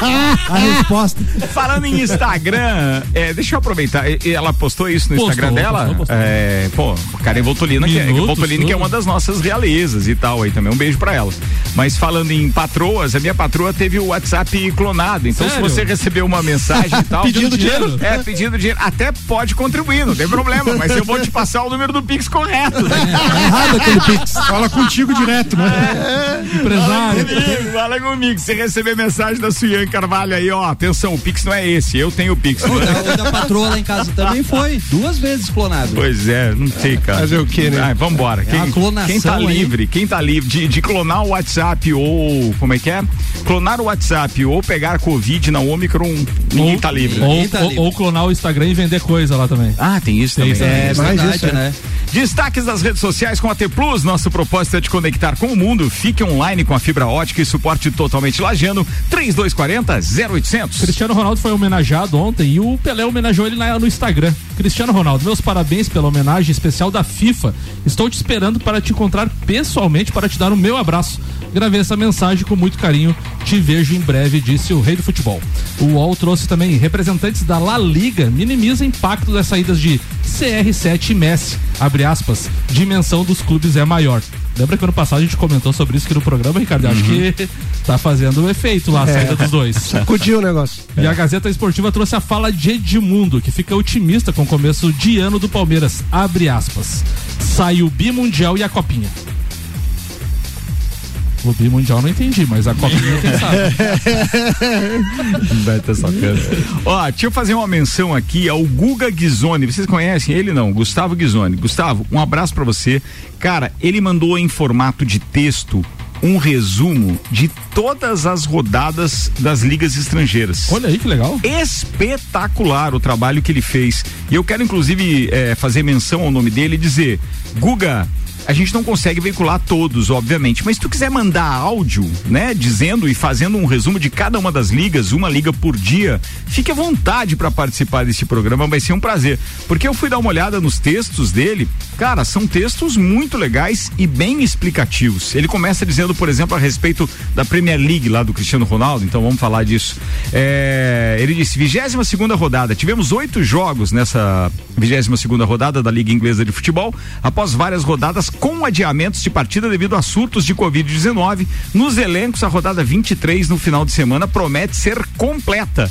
a resposta. Falando em Instagram, é, deixa eu aproveitar. Ela postou isso no Postou, Instagram dela. postou, postou. É, pô, Karen Voltolina, que, é, Minutos, Voltolini, que é uma das nossas realezas e tal aí também. Um beijo pra ela. Mas falando em patroas, a minha patroa teve o WhatsApp clonado. Então, Sério? se você recebeu uma mensagem e tal. Pedindo dinheiro? É, pedindo dinheiro. Até pode contribuir, não tem problema. Mas eu vou te passar o número do Pix correto. né? Tá errado aquele Pix. Fala contigo direto, né? Empresário. Comigo, Fala comigo. Se receber mensagem da Suiane Carvalho aí, ó, atenção, o Pix não é esse, eu tenho o Pix. O da, o da patroa lá em casa também foi. Duas vezes clonado. Pois é, não sei, cara. Fazer o quê, né? Ai, vambora. É Quem, clonação quem tá aí. livre, quem tá livre de, de clonar o WhatsApp ou. Como é que é? Clonar o WhatsApp ou pegar Covid na Omicron, ninguém Ou- tá livre. Ou, tá ou- livre. ou clonar o Instagram e vender coisa lá também. Ah, tem isso Tem também. isso É mais verdade, isso, é. né? Destaques das redes sociais com a T Plus. Nosso propósito é te conectar com o mundo. Fique online com a fibra ótica e suporte totalmente lajano. 3240 0800. Cristiano Ronaldo foi homenageado ontem e o Pelé homenageou ele no Instagram. Cristiano Ronaldo, meus parabéns pela homenagem especial da FIFA. Estou te esperando para te encontrar pessoalmente para te dar o meu abraço. Gravei essa mensagem com muito carinho. Te vejo em breve, disse o rei do futebol. O UOL trouxe também representantes da La Liga minimiza impacto das saídas de CR7 e Messi. Abre aspas. Dimensão dos clubes é maior. Lembra que ano passado a gente comentou sobre isso aqui no programa, Ricardo? Acho que tá fazendo um efeito lá a saída dos dois. Sacudiu o negócio. E a Gazeta Esportiva trouxe a fala de Edmundo, que fica otimista com o começo de ano do Palmeiras. Abre aspas. sai o bimundial e a copinha. O bimundial não entendi, mas a copinha quem sabe. Vai ter sacana. Ó, deixa eu fazer uma menção aqui ao Guga Ghisoni. Vocês conhecem ele não? Gustavo Ghisoni. Gustavo, um abraço pra você. Cara, ele mandou em formato de texto um resumo de todas as rodadas das ligas estrangeiras. Olha aí que legal. Espetacular o trabalho que ele fez. E eu quero inclusive eh, fazer menção ao nome dele e dizer, Guga, a gente não consegue veicular todos, obviamente, mas se tu quiser mandar áudio, né, dizendo e fazendo um resumo de cada uma das ligas, uma liga por dia, fique à vontade para participar desse programa, vai ser um prazer. Porque eu fui dar uma olhada nos textos dele, cara, são textos muito legais e bem explicativos. Ele começa dizendo, por exemplo, a respeito da Premier League lá do Cristiano Ronaldo, então vamos falar disso. É, ele disse: 22 segunda rodada, tivemos oito jogos nessa 22 segunda rodada da Liga Inglesa de Futebol, após várias rodadas com adiamentos de partida devido a surtos de Covid-19. Nos elencos, a rodada 23 no final de semana promete ser completa.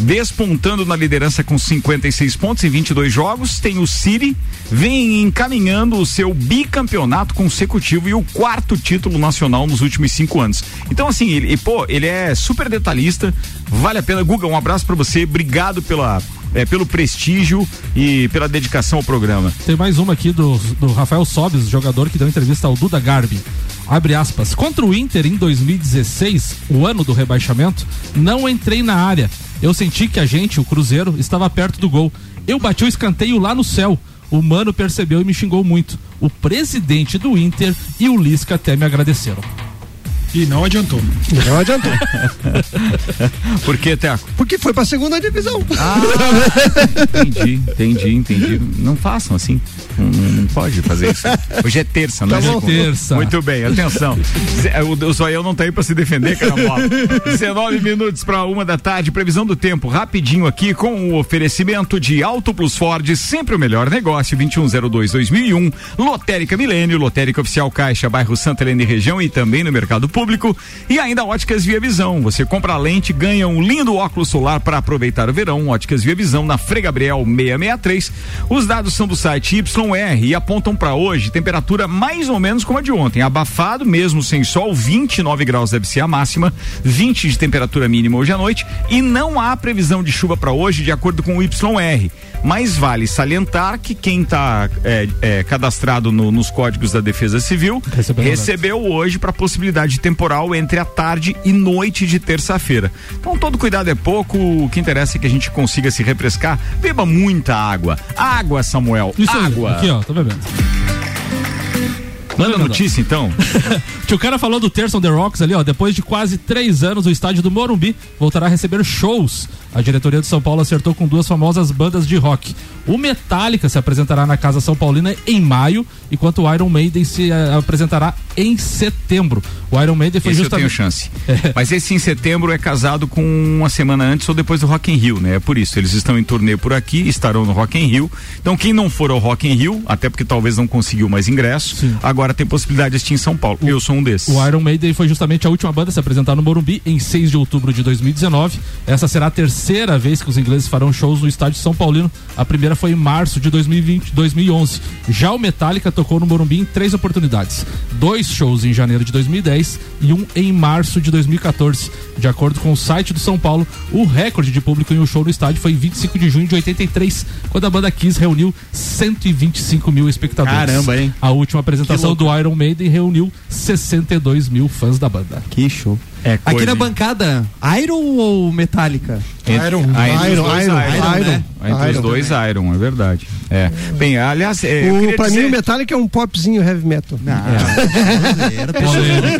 Despontando na liderança com 56 pontos em 22 jogos, tem o City, vem encaminhando o seu bicampeonato consecutivo e o quarto título nacional nos últimos cinco anos. Então, assim, ele, pô, ele é super detalhista, vale a pena. Guga, um abraço para você, obrigado pela, é, pelo prestígio e pela dedicação ao programa. Tem mais uma aqui do, do Rafael Sobes, jogador que deu entrevista ao Duda Garbi. Abre aspas. Contra o Inter em 2016, o ano do rebaixamento, não entrei na área. Eu senti que a gente, o Cruzeiro, estava perto do gol. Eu bati o escanteio lá no céu. O mano percebeu e me xingou muito. O presidente do Inter e o Lisca até me agradeceram. E não adiantou. Não adiantou. Por que, Teco? Porque foi pra segunda divisão. Ah, entendi, entendi, entendi. Não façam assim. Não, não pode fazer isso. Hoje é terça, não Tá é bom. Terça. Muito bem, atenção. O, o Zoião não tá aí pra se defender, carambola. 19 minutos pra uma da tarde, previsão do tempo, rapidinho aqui com o oferecimento de Auto Plus Ford, sempre o melhor negócio, 2102-2001, Lotérica Milênio, Lotérica Oficial Caixa, bairro Santa Helena e região e também no mercado público. E ainda Óticas Via Visão. Você compra a lente, ganha um lindo óculos solar para aproveitar o verão. Óticas Via Visão na Frei Gabriel 663. Os dados são do site YR e apontam para hoje temperatura mais ou menos como a de ontem. Abafado, mesmo sem sol, 29 graus deve ser a máxima, 20 de temperatura mínima hoje à noite. E não há previsão de chuva para hoje, de acordo com o YR. Mas vale salientar que quem está cadastrado no- nos códigos da Defesa Civil Recebeu recebeu hoje para possibilidade de temporal entre a tarde e noite de terça-feira. Então todo cuidado é pouco, o que interessa é que a gente consiga se refrescar. Beba muita água. Água, Samuel. Isso aí, água. aqui ó, tá bebendo. Manda notícia então. Tio cara falou do Terça on the Rocks ali, ó. Depois de quase três anos, o estádio do Morumbi voltará a receber shows. A diretoria de São Paulo acertou com duas famosas bandas de rock. O Metallica se apresentará na Casa São Paulina em maio, enquanto o Iron Maiden se eh, apresentará em setembro. O Iron Maiden foi Esse eu justamente. tenho chance. Mas esse em setembro é casado com uma semana antes ou depois do Rock in Rio, né? É por isso, eles estão em turnê por aqui, estarão no Rock in Rio. Então quem não for ao Rock in Rio, até porque talvez não conseguiu mais ingresso, agora tem possibilidade de assistir em São Paulo. eu sou um desses. O Iron Maiden foi justamente a última banda a se apresentar no Morumbi em 6 de outubro de 2019. Essa será a terceira vez que os ingleses farão shows no estádio São Paulino. A primeira foi em março de 2020, 2011. Já o Metallica tocou no Morumbi em três oportunidades: dois shows em janeiro de 2010 e um em março de 2014. De acordo com o site do São Paulo, o recorde de público em um show no estádio foi em 25 de junho de 83, quando a banda Kiss reuniu 125 mil espectadores. Caramba, hein? A última apresentação Do Iron Maiden reuniu 62 mil fãs da banda. Que show. É Aqui coisa, na hein? bancada, Iron ou Metallica? Iron, entre Iron, os dois, Iron, Iron, Iron, né? Entre os Iron dois, Iron, é verdade. É. Bem, aliás, é, O, pra dizer... mim, o Metallica é um popzinho heavy metal.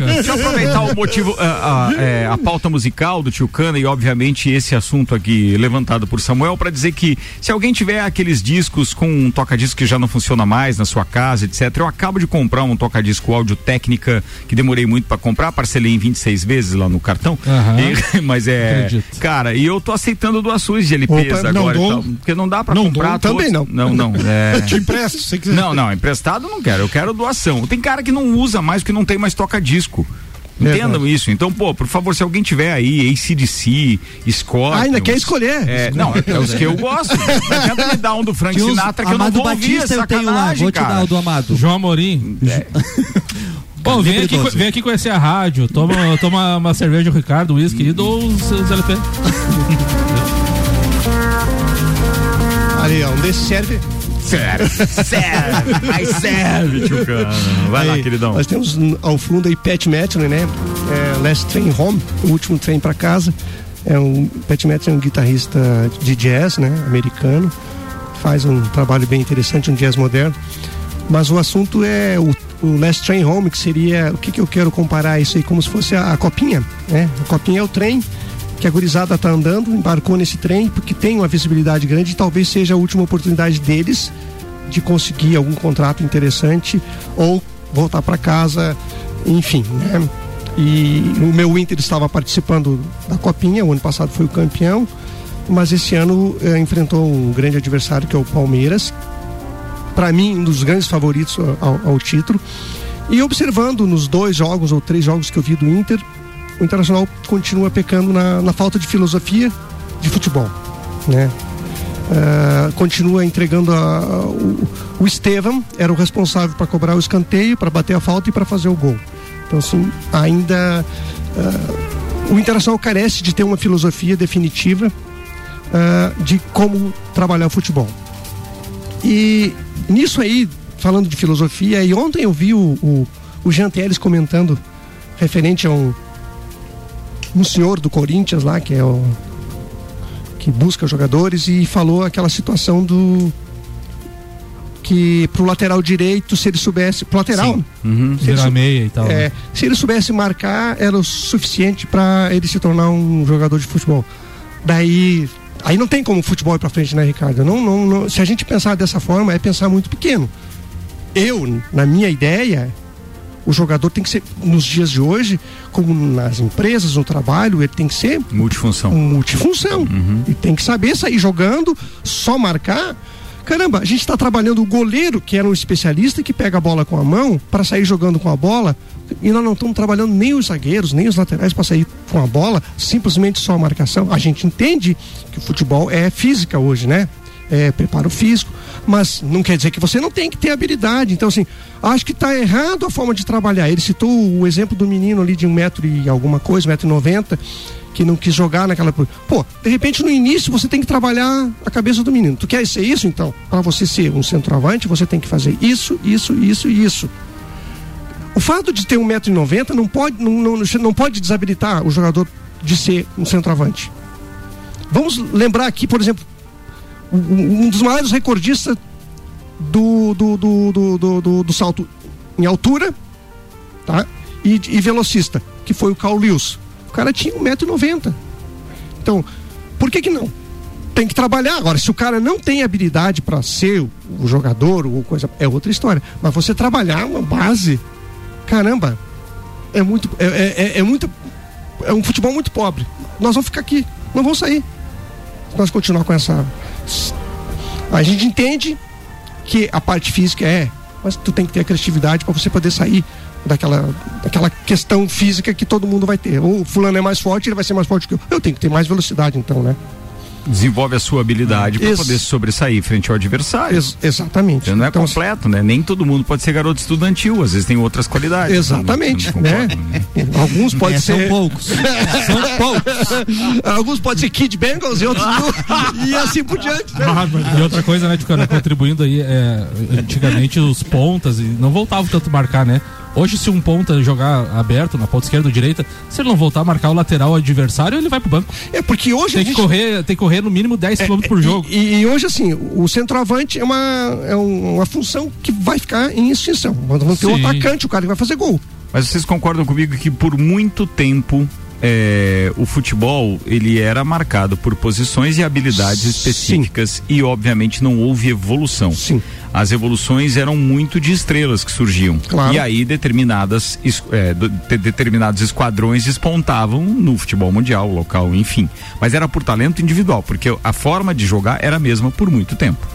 Deixa eu aproveitar o motivo, a, a, é, a pauta musical do Tio Cana e, obviamente, esse assunto aqui levantado por Samuel para dizer que se alguém tiver aqueles discos com um toca-disco que já não funciona mais na sua casa, etc., eu acabo de comprar um toca-disco áudio técnica que demorei muito para comprar, parcelei em 26 vezes lá no cartão. Aham. E- mas é. Acredito. Cara, e eu tô aceitando doações de LPs Opa, agora e dou. tal, porque não dá para Não comprar dou. Também não. Não, não. É... Te empresto, se você quiser. Não, não, emprestado eu não quero, eu quero doação. Tem cara que não usa mais porque não tem mais toca-disco. Entendam isso. Então, pô, por favor, se alguém tiver aí, ACDC, Scorpions... Ah, ainda quer escolher? É, não, é os que eu gosto. Não adianta me dar um do Frank Sinatra que eu Amado não vou ouvir, Batista é eu tenho lá, vou te cara. dar o do Amado. João Amorim. Pô, vem aqui, vem aqui conhecer a rádio, toma, toma uma cerveja do Ricardo, uísque e dou os, os LP. Ali, ó, um desse serve. Serve, serve, mas serve, Tchucano. Vai lá, Aí, queridão. Nós temos ao fundo aí Pat Metheny, né? É, Last Train Home, o último trem para casa. É um, Pat Metheny é um guitarrista de jazz, né? Americano. Faz um trabalho bem interessante, um jazz moderno. Mas o assunto é o, o Last Train Home, que seria. O que, que eu quero comparar isso aí? Como se fosse a, a copinha, né? A copinha é o trem que a gurizada tá andando, embarcou nesse trem, porque tem uma visibilidade grande e talvez seja a última oportunidade deles de conseguir algum contrato interessante ou voltar para casa, enfim, né? E o meu Inter estava participando da Copinha, o ano passado foi o campeão, mas esse ano eh, enfrentou um grande adversário que é o Palmeiras, para mim um dos grandes favoritos ao, ao título. E observando nos dois jogos ou três jogos que eu vi do Inter, o Internacional continua pecando na, na falta de filosofia de futebol, né? Ah, continua entregando a- a- o, o Estevam era o responsável para cobrar o escanteio, para bater a falta e para fazer o gol. Então assim, ainda ah, o Internacional carece de ter uma filosofia definitiva ah, de como trabalhar o futebol. E nisso aí, falando de filosofia, e ontem eu vi o, o, o Jean Teles comentando referente a um, um senhor do Corinthians lá, que é o que busca jogadores e falou aquela situação do que pro lateral direito, se ele soubesse, pro lateral, Sim. Uhum. Se ele meia e tal. né? é, se ele soubesse marcar, era o suficiente para ele se tornar um jogador de futebol. Daí, aí não tem como o futebol ir para frente, né, Ricardo? Não, não, não- se a gente pensar dessa forma, é pensar muito pequeno. Eu, na minha ideia, o jogador tem que ser, nos dias de hoje, como nas empresas, no trabalho, ele tem que ser Multifunção. multifunção. E tem que saber sair jogando, só marcar. Caramba, a gente está trabalhando o goleiro, que era um especialista que pega a bola com a mão, para sair jogando com a bola. E nós não estamos trabalhando nem os zagueiros, nem os laterais para sair com a bola, simplesmente só a marcação. A gente entende que o futebol é física hoje, né? É preparo físico, mas não quer dizer que você não tem que ter habilidade. Então, assim, acho que está errado a forma de trabalhar. Ele citou o exemplo do menino ali de um metro e alguma coisa, metro e noventa, que não quis jogar naquela. Pô, de repente no início você tem que trabalhar a cabeça do menino. Tu quer ser isso então? Para você ser um centroavante, você tem que fazer isso, isso, isso e isso. O fato de ter um metro e noventa não pode, não, não, não pode desabilitar o jogador de ser um centroavante. Vamos lembrar aqui, por exemplo, um dos maiores recordistas do, do, do, do, salto em altura tá? e, velocista, que foi o Carl Lewis. O cara tinha 1,90m. Então, por que que não? Tem que trabalhar. Agora, se o cara não tem habilidade para ser o jogador ou coisa, é outra história. Mas você trabalhar uma base, caramba, é muito, é, é, é- é muito, é um futebol muito pobre. Nós vamos ficar aqui, não vamos sair. Se nós continuar com essa, a gente entende que a parte física é, mas tu tem que ter a criatividade para você poder sair daquela, daquela questão física que todo mundo vai ter. Ou fulano é mais forte, ele vai ser mais forte que eu. Eu tenho que ter mais velocidade, então, né? Desenvolve a sua habilidade para poder se sobressair frente ao adversário. Ex- exatamente. Não é Então, completo, né? Nem todo mundo pode ser garoto estudantil, às vezes tem outras qualidades. Exatamente, Não- não né? concordo, Alguns podem É, ser. são poucos. são poucos. Alguns podem ser Kid Bengals e outros não. E assim por diante. né? Ah, e outra coisa, né, Ticano, contribuindo aí, é, antigamente os pontas e não voltavam tanto a marcar, né? Hoje, se um ponta jogar aberto na ponta esquerda ou direita, se ele não voltar a marcar o lateral adversário, ele vai pro banco. É porque hoje Tem a que gente- correr, tem que correr no mínimo 10 km por jogo. E, e hoje, assim, o centroavante é uma, é um- uma função que vai ficar em extinção. Vamos ter um Sim. atacante, o cara que vai fazer gol. Mas vocês concordam comigo que por muito tempo é, o futebol ele era marcado por posições e habilidades específicas e obviamente não houve evolução. Sim. As evoluções eram muito de estrelas que surgiam. Claro. E aí determinadas é, de- determinados esquadrões despontavam no futebol mundial, local, enfim. Mas era por talento individual, porque a forma de jogar era a mesma por muito tempo.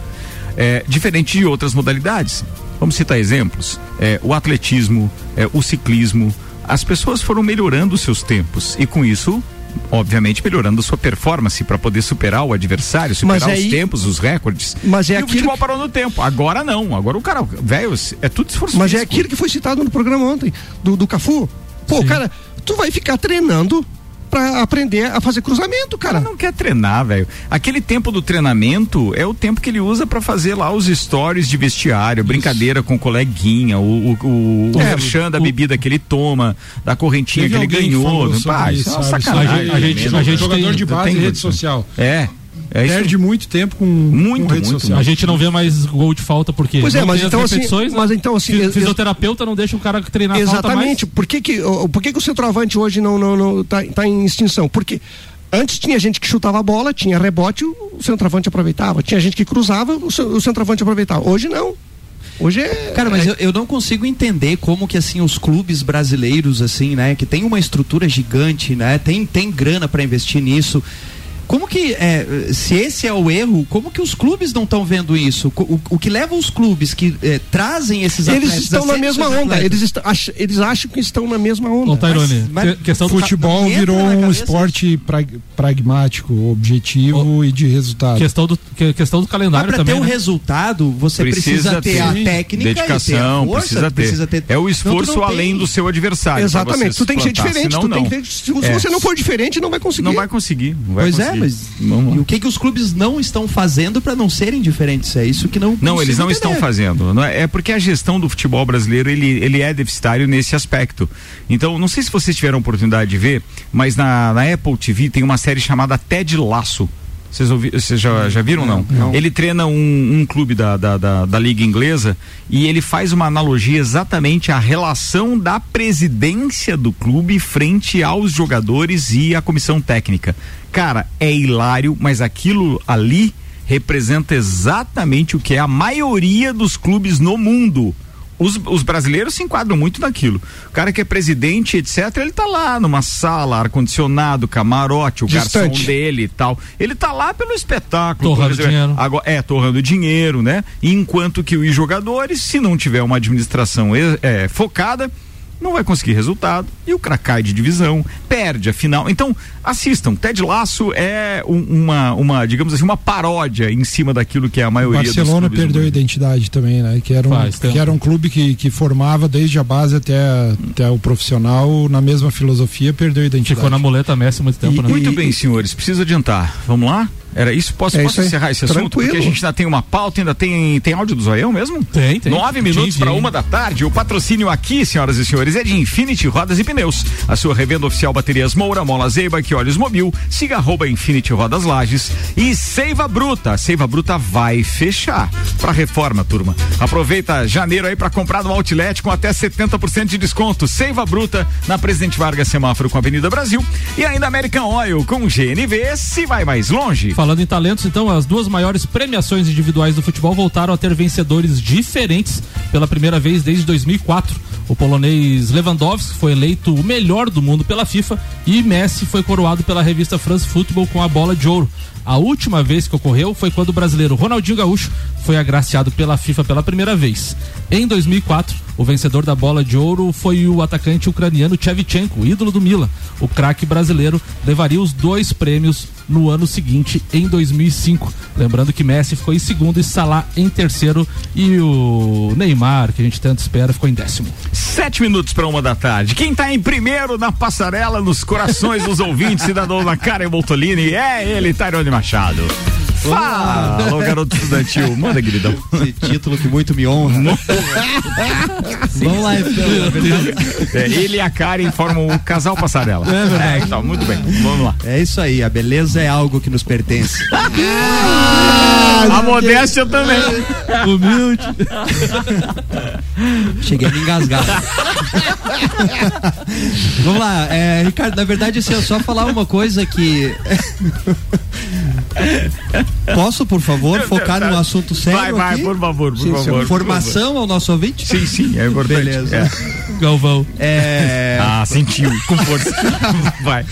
É, diferente de outras modalidades. Vamos citar exemplos: É, o atletismo, é, o ciclismo, as pessoas foram melhorando os seus tempos e com isso obviamente melhorando sua performance para poder superar o adversário, superar Mas os tempos, os recordes. Mas é e o aquilo futebol parou no tempo. Agora não. Agora o cara, velho, é tudo esforço Mas é físico. aquilo que foi citado no programa ontem, do, do Cafu. Pô, cara, tu vai ficar treinando pra aprender a fazer cruzamento, cara. não quer treinar, velho. Aquele tempo do treinamento é o tempo que ele usa pra fazer lá os stories de vestiário, brincadeira com o coleguinha, o, o, o, o É, merchan da bebida que ele toma, da correntinha que ele ganhou. Pá, isso é uma isso, sacanagem. A gente- mesmo. a gente jogador tem- de base tem rede social. É. É isso Perde muito tempo com, muito, com rede social. A gente não vê mais gol de falta porque Pois é, não mas tem as então assim- né? mas então assim, fisioterapeuta não deixa o cara treinar a falta mais. Exatamente. Por que que, o- por que que o centroavante hoje não, não, não tá, tá em extinção? Porque antes tinha gente que chutava a bola, tinha rebote, o centroavante aproveitava. Tinha gente que cruzava, o centroavante aproveitava. Hoje não. Hoje é. Cara, mas é- eu, eu não consigo entender como que assim os clubes brasileiros assim, né, que tem uma estrutura gigante, né, tem tem grana para investir nisso. Como que, é, se esse é o erro, como que os clubes não estão vendo isso? O, o que leva os clubes que é, trazem esses Eles atletas estão a na mesma onda. atletas? Eles, estão, ach- eles acham que estão na mesma onda. Ô, Tairone, questão do futebol virou um esporte prag- pragmático, objetivo e de resultado. Questão do, que- questão do calendário Mas pra também. ter um né? resultado, você precisa, ter, a técnica, dedicação, e ter a força, precisa ter. É o Não, tu esforço não além tem. do seu adversário. pra Exatamente. você Tu tem que ser diferente. senão Tu tem não. que ter- se, É. você não for diferente, não vai conseguir. Não vai conseguir. não vai Pois é, mas e o que que os clubes não estão fazendo para não serem diferentes? É isso que não Não, eles não entender. estão fazendo. Não é, é porque a gestão do futebol brasileiro ele, ele é deficitário nesse aspecto. Então, não sei se vocês tiveram oportunidade de ver, mas na, na Apple TV tem uma série chamada Ted Laço. Vocês, ouvi, vocês já, já viram não? Não. Ele treina um, um clube da, da, da, da Liga Inglesa e ele faz uma analogia exatamente à relação da presidência do clube frente aos jogadores e à comissão técnica. Cara, é hilário, mas aquilo ali representa exatamente o que é a maioria dos clubes no mundo. Os, os brasileiros se enquadram muito naquilo. O cara que é presidente, etc., ele tá lá numa sala, ar-condicionado, camarote, o garçom Distante. dele e tal. Ele tá lá pelo espetáculo. Torrando dinheiro. Agora, é, torrando dinheiro, né? Enquanto que os jogadores, se não tiver uma administração eh, focada, não vai conseguir resultado e o cara cai de divisão, perde a final. Então, assistam. Ted Laço é um- uma, uma, digamos assim, uma paródia em cima daquilo que é a O maioria dos Barcelona perdeu a identidade também, né? Que era um, Faz que era um clube que, que formava desde a base até, até o profissional na mesma filosofia, perdeu a identidade. Ficou na muleta Messi há muito tempo, né? Muito bem, senhores, precisa adiantar. Vamos lá? Era isso? Posso, É posso isso encerrar esse assunto? Tranquilo. Porque a gente ainda tem uma pauta, ainda tem, tem áudio do Zoião mesmo? Tem, tem. Nove minutos para uma da tarde. O patrocínio aqui, senhoras e senhores, é de Infinity Rodas e Pneus. A sua revenda oficial Baterias Moura, Mola Zeiba, que olhos mobil. Siga arroba Infinity Rodas Lages. E Seiva Bruta. A Seiva Bruta vai fechar. Para reforma, turma. Aproveita janeiro aí para comprar no Outlet com até 70% de desconto. Seiva Bruta na Presidente Vargas Semáforo com a Avenida Brasil. E ainda American Oil com GNV. Se vai mais longe. Falando em talentos, então, as duas maiores premiações individuais do futebol voltaram a ter vencedores diferentes pela primeira vez desde 2004. O polonês Lewandowski foi eleito o melhor do mundo pela FIFA e Messi foi coroado pela revista France Football com a bola de ouro. A última vez que ocorreu foi quando o brasileiro Ronaldinho Gaúcho foi agraciado pela FIFA pela primeira vez. Em 2004, o vencedor da bola de ouro foi o atacante ucraniano Shevchenko, ídolo do Milan. O craque brasileiro levaria os dois prêmios no ano seguinte, em 2005. Lembrando que Messi ficou em segundo e Salah em terceiro e o Neymar, que a gente tanto espera, ficou em décimo. Sete minutos para uma da tarde. Quem tá em primeiro na passarela, nos corações dos ouvintes, cidadão da Karen Boltolini, é ele, Tairone Machado. Fala, garoto estudantil. Manda, queridão. Esse título que muito me honra. Vamos lá então. É, ele e a Karen formam um casal passarela. É verdade. então, muito bem. Vamos lá. É isso aí, a beleza é algo que nos pertence. A modéstia também. Humilde. Cheguei a me engasgar. Vamos lá, é, Ricardo, na verdade, assim, eu só falar uma coisa que. Posso, por favor, focar no assunto sério? Vai, vai, aqui? por favor, por Sim, favor. senhor. por Formação ao nosso ouvinte? Sim, sim, é importante. Beleza. É. Galvão. É... Ah, sentiu, com força. Vai.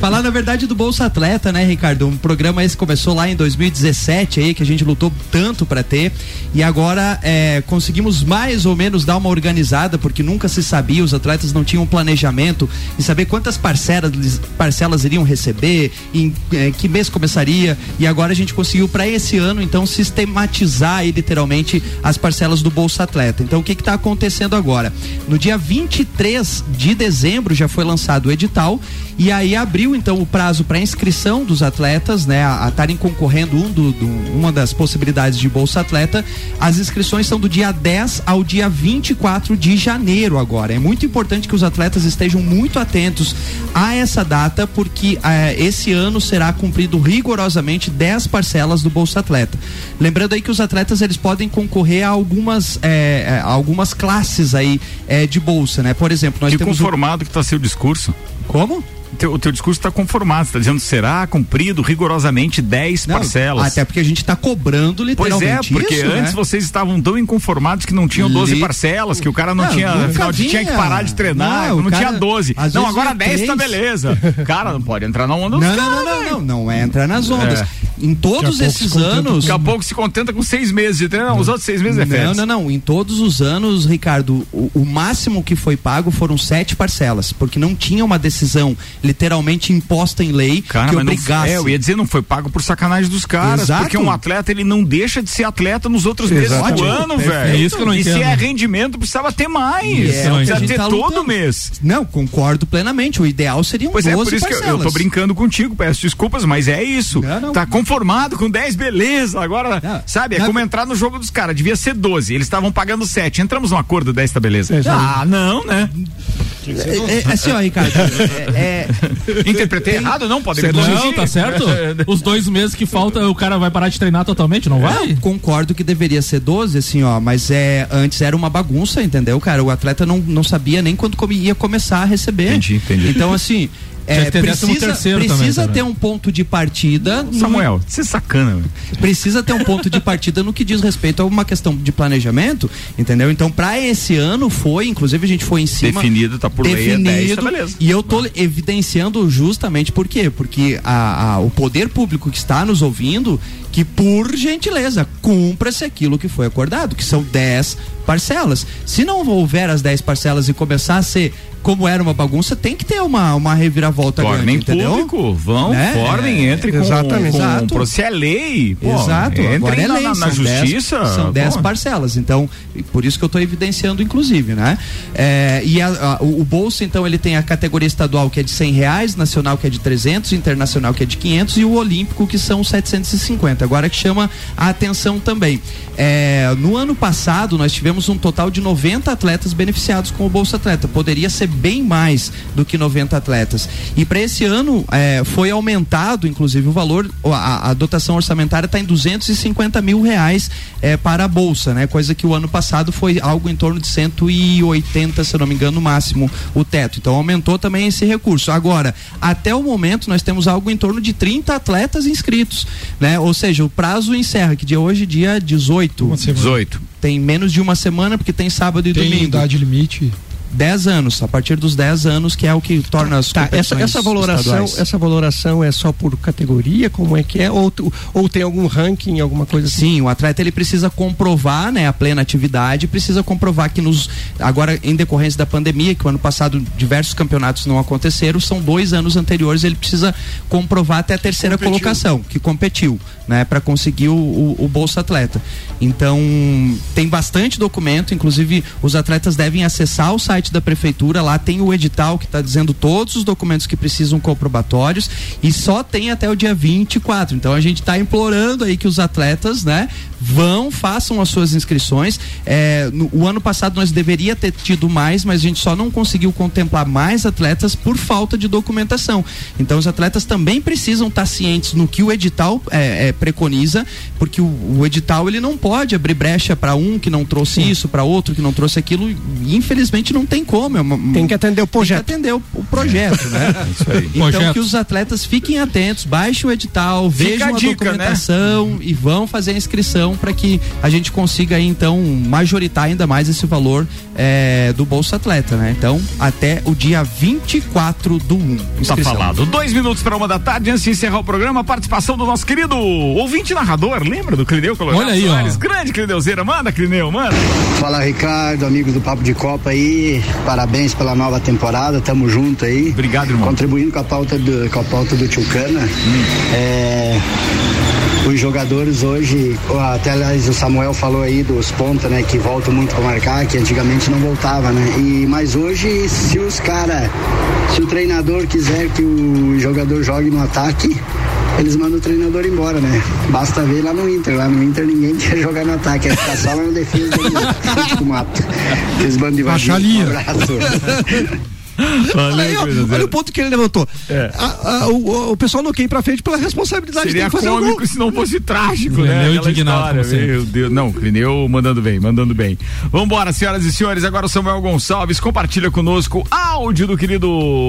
Falar na verdade do Bolsa Atleta, né, Ricardo? Um programa esse começou lá em 2017 aí, que a gente lutou tanto para ter. E agora é, conseguimos mais ou menos dar uma organizada, porque nunca se sabia, os atletas não tinham planejamento em saber quantas parcelas, parcelas iriam receber, em é, que mês começaria. E agora a gente conseguiu para esse ano, então, sistematizar aí, literalmente as parcelas do Bolsa Atleta. Então, o que está acontecendo agora? No dia 23 de dezembro já foi lançado o edital e aí abriu então o prazo para inscrição dos atletas, né, a estarem concorrendo um do, do, uma das possibilidades de Bolsa Atleta. As inscrições são do dia 10 ao dia 24 de janeiro agora. É muito importante que os atletas estejam muito atentos a essa data, porque eh, esse ano será cumprido rigorosamente 10 parcelas do Bolsa Atleta. Lembrando aí que os atletas eles podem concorrer a algumas, eh, a algumas classes aí eh, de bolsa, né? Por exemplo, nós Que temos o- conformado que está seu discurso. Como? Teu- o teu discurso está conformado, está dizendo será cumprido rigorosamente 10 Não, parcelas. Até porque a gente está cobrando Pois é, literalmente porque isso, antes né? vocês estavam tão inconformados que não tinham 12 Li- parcelas, que o cara não, Não, tinha, afinal de- tinha que parar de treinar, Não, não, o cara- tinha 12. às Não, agora vinha 10 tá três. beleza. Cara, não pode entrar na onda Não, dos não, não, não, não, não é entrar nas ondas. É. Em todos esses anos. Daqui a pouco se contenta com seis meses de treino, não, os outros seis meses é Não, férias. não, não. Em todos os anos, Ricardo, o, o máximo que foi pago foram sete parcelas, porque não tinha uma decisão literalmente imposta em lei Cara, que mas não- obrigasse. é, eu ia dizer, não foi pago por sacanagem dos caras, Exato. porque um atleta ele não deixa de ser atleta nos outros meses do Exato. ano, velho. É isso que eu não e se entendo. é rendimento, precisava ter mais. E é Precisa ter tá todo lutando. mês. Não, concordo plenamente. O ideal seriam Pois 12 é, por isso que eu, parcelas. eu tô brincando contigo, peço desculpas, mas é isso. Tá conformado com 10, beleza. Agora, sabe, é não. como entrar no jogo dos caras. Devia ser 12, eles estavam pagando 7. Entramos num acordo 10, tá beleza. Ah, não, né? É, é, assim, ó, Ricardo. é, Interpretei errado? Não, pode Não, tá certo? Os dois meses que falta, o cara vai parar de treinar totalmente, não vai? Não, concordo que deveria ser 12, assim, ó, mas é, antes era uma bagunça, entendeu, cara? O atleta não, não sabia nem quando ia começar a receber. Entendi, entendi. Então, assim, é, precisa, precisa também, ter um ponto de partida. no- Samuel, você é sacana, velho. precisa ter um ponto de partida no que diz respeito a uma questão de planejamento, entendeu? Então, para esse ano foi, inclusive a gente foi em cima Definido, tá por lei, é 10, tá beleza. e eu tô evidenciando justamente por quê? Porque a- a- o poder público que está nos ouvindo, que por gentileza, cumpra-se aquilo que foi acordado, que são 10 parcelas. Se não houver as 10 parcelas e começar a ser como era uma bagunça, tem que ter uma, uma reviravolta Tornem grande, entendeu? público, vão, Né? formem, É, entre com, exatamente. com, com se é lei, pô, Exato, agora é lei, na, na dez- justiça. são 10 pô. parcelas, então, por isso que eu estou evidenciando, inclusive, né? É, e a- a- o, o bolso, então, ele tem a categoria estadual que é de 100 reais, nacional que é de 300, internacional que é de 500 e o olímpico que são 750. Agora que chama a atenção também. É, no ano passado, nós tivemos um total de 90 atletas beneficiados com o Bolsa Atleta. Poderia ser bem mais do que 90 atletas. E para esse ano, é, foi aumentado, inclusive, o valor, a, a dotação orçamentária está em 250 mil reais é, para a Bolsa, né? Coisa que o ano passado foi algo em torno de 180, se não me engano, no máximo, o teto. Então aumentou também esse recurso. Agora, até o momento, nós temos algo em torno de 30 atletas inscritos, né? Ou seja, o prazo encerra, que dia hoje, dia 18. 18. Tem menos de uma semana, porque tem sábado e Tem domingo. idade limite. 10 anos, a partir dos 10 anos, que é o que torna as Tá, essa, essa valoração, estaduais. essa valoração é só por categoria, como é que é? Ou, ou tem algum ranking, alguma coisa assim? Sim, o atleta ele precisa comprovar, né, a plena atividade, precisa comprovar que nos agora em decorrência da pandemia, que o ano passado diversos campeonatos não aconteceram, são dois anos anteriores, ele precisa comprovar até a terceira Competiu. colocação, que competiu, né, para conseguir o, o, o bolsa atleta. Então tem bastante documento, inclusive os atletas devem acessar o site da prefeitura, lá tem o edital que está dizendo todos os documentos que precisam comprobatórios e só tem até o dia 24. Então a gente está implorando aí que os atletas, né, vão, façam as suas inscrições. É, no, o ano passado nós deveria ter tido mais, mas a gente só não conseguiu contemplar mais atletas por falta de documentação. Então os atletas também precisam estar cientes no que o edital é, é, preconiza, porque o, o, edital ele não pode abrir brecha para um que não trouxe Sim. isso, para outro que não trouxe aquilo. Infelizmente não tem como. É uma, tem que atender o projeto. Tem que atender o, o projeto, né? então projeto. que os atletas fiquem atentos, baixem o edital, Fica vejam a, dica, a né? documentação né? e vão fazer a inscrição para que a gente consiga aí, então majoritar ainda mais esse valor é, do Bolsa Atleta, né? Então, até o dia 24 do 1. Tá falado. Dois minutos para uma da tarde, antes de encerrar o programa, a participação do nosso querido ouvinte narrador, lembra do Clineu Colorado Olha aí, Soares? Ó. Grande Clineuzeira, manda Clineu, manda. Fala Ricardo, amigos do Papo de Copa aí, parabéns pela nova temporada, tamo junto aí. Obrigado, irmão. Contribuindo com a pauta do, com a pauta do Tchucana. Hum. É os jogadores hoje, até aliás o Samuel falou aí dos pontos, né, que voltam muito para marcar, que antigamente não voltava, né? E mas hoje se os cara, se o treinador quiser que o jogador jogue no ataque, eles mandam o treinador embora, né? Basta ver lá no Inter. Lá no Inter ninguém quer jogar no ataque, é ficar só lá na defesa do mato. Aqueles bandos de. Um abraço. Aí, ó, olha o ponto que ele levantou. É. A, a, o, o, pessoal não quer ir pra frente pela responsabilidade Seria de fazer cômico um se não fosse trágico, né? Meu indignado, história, meu Deus. Não, Clineu mandando bem, mandando bem. Vambora, senhoras e senhores. Agora o Samuel Gonçalves compartilha conosco áudio do querido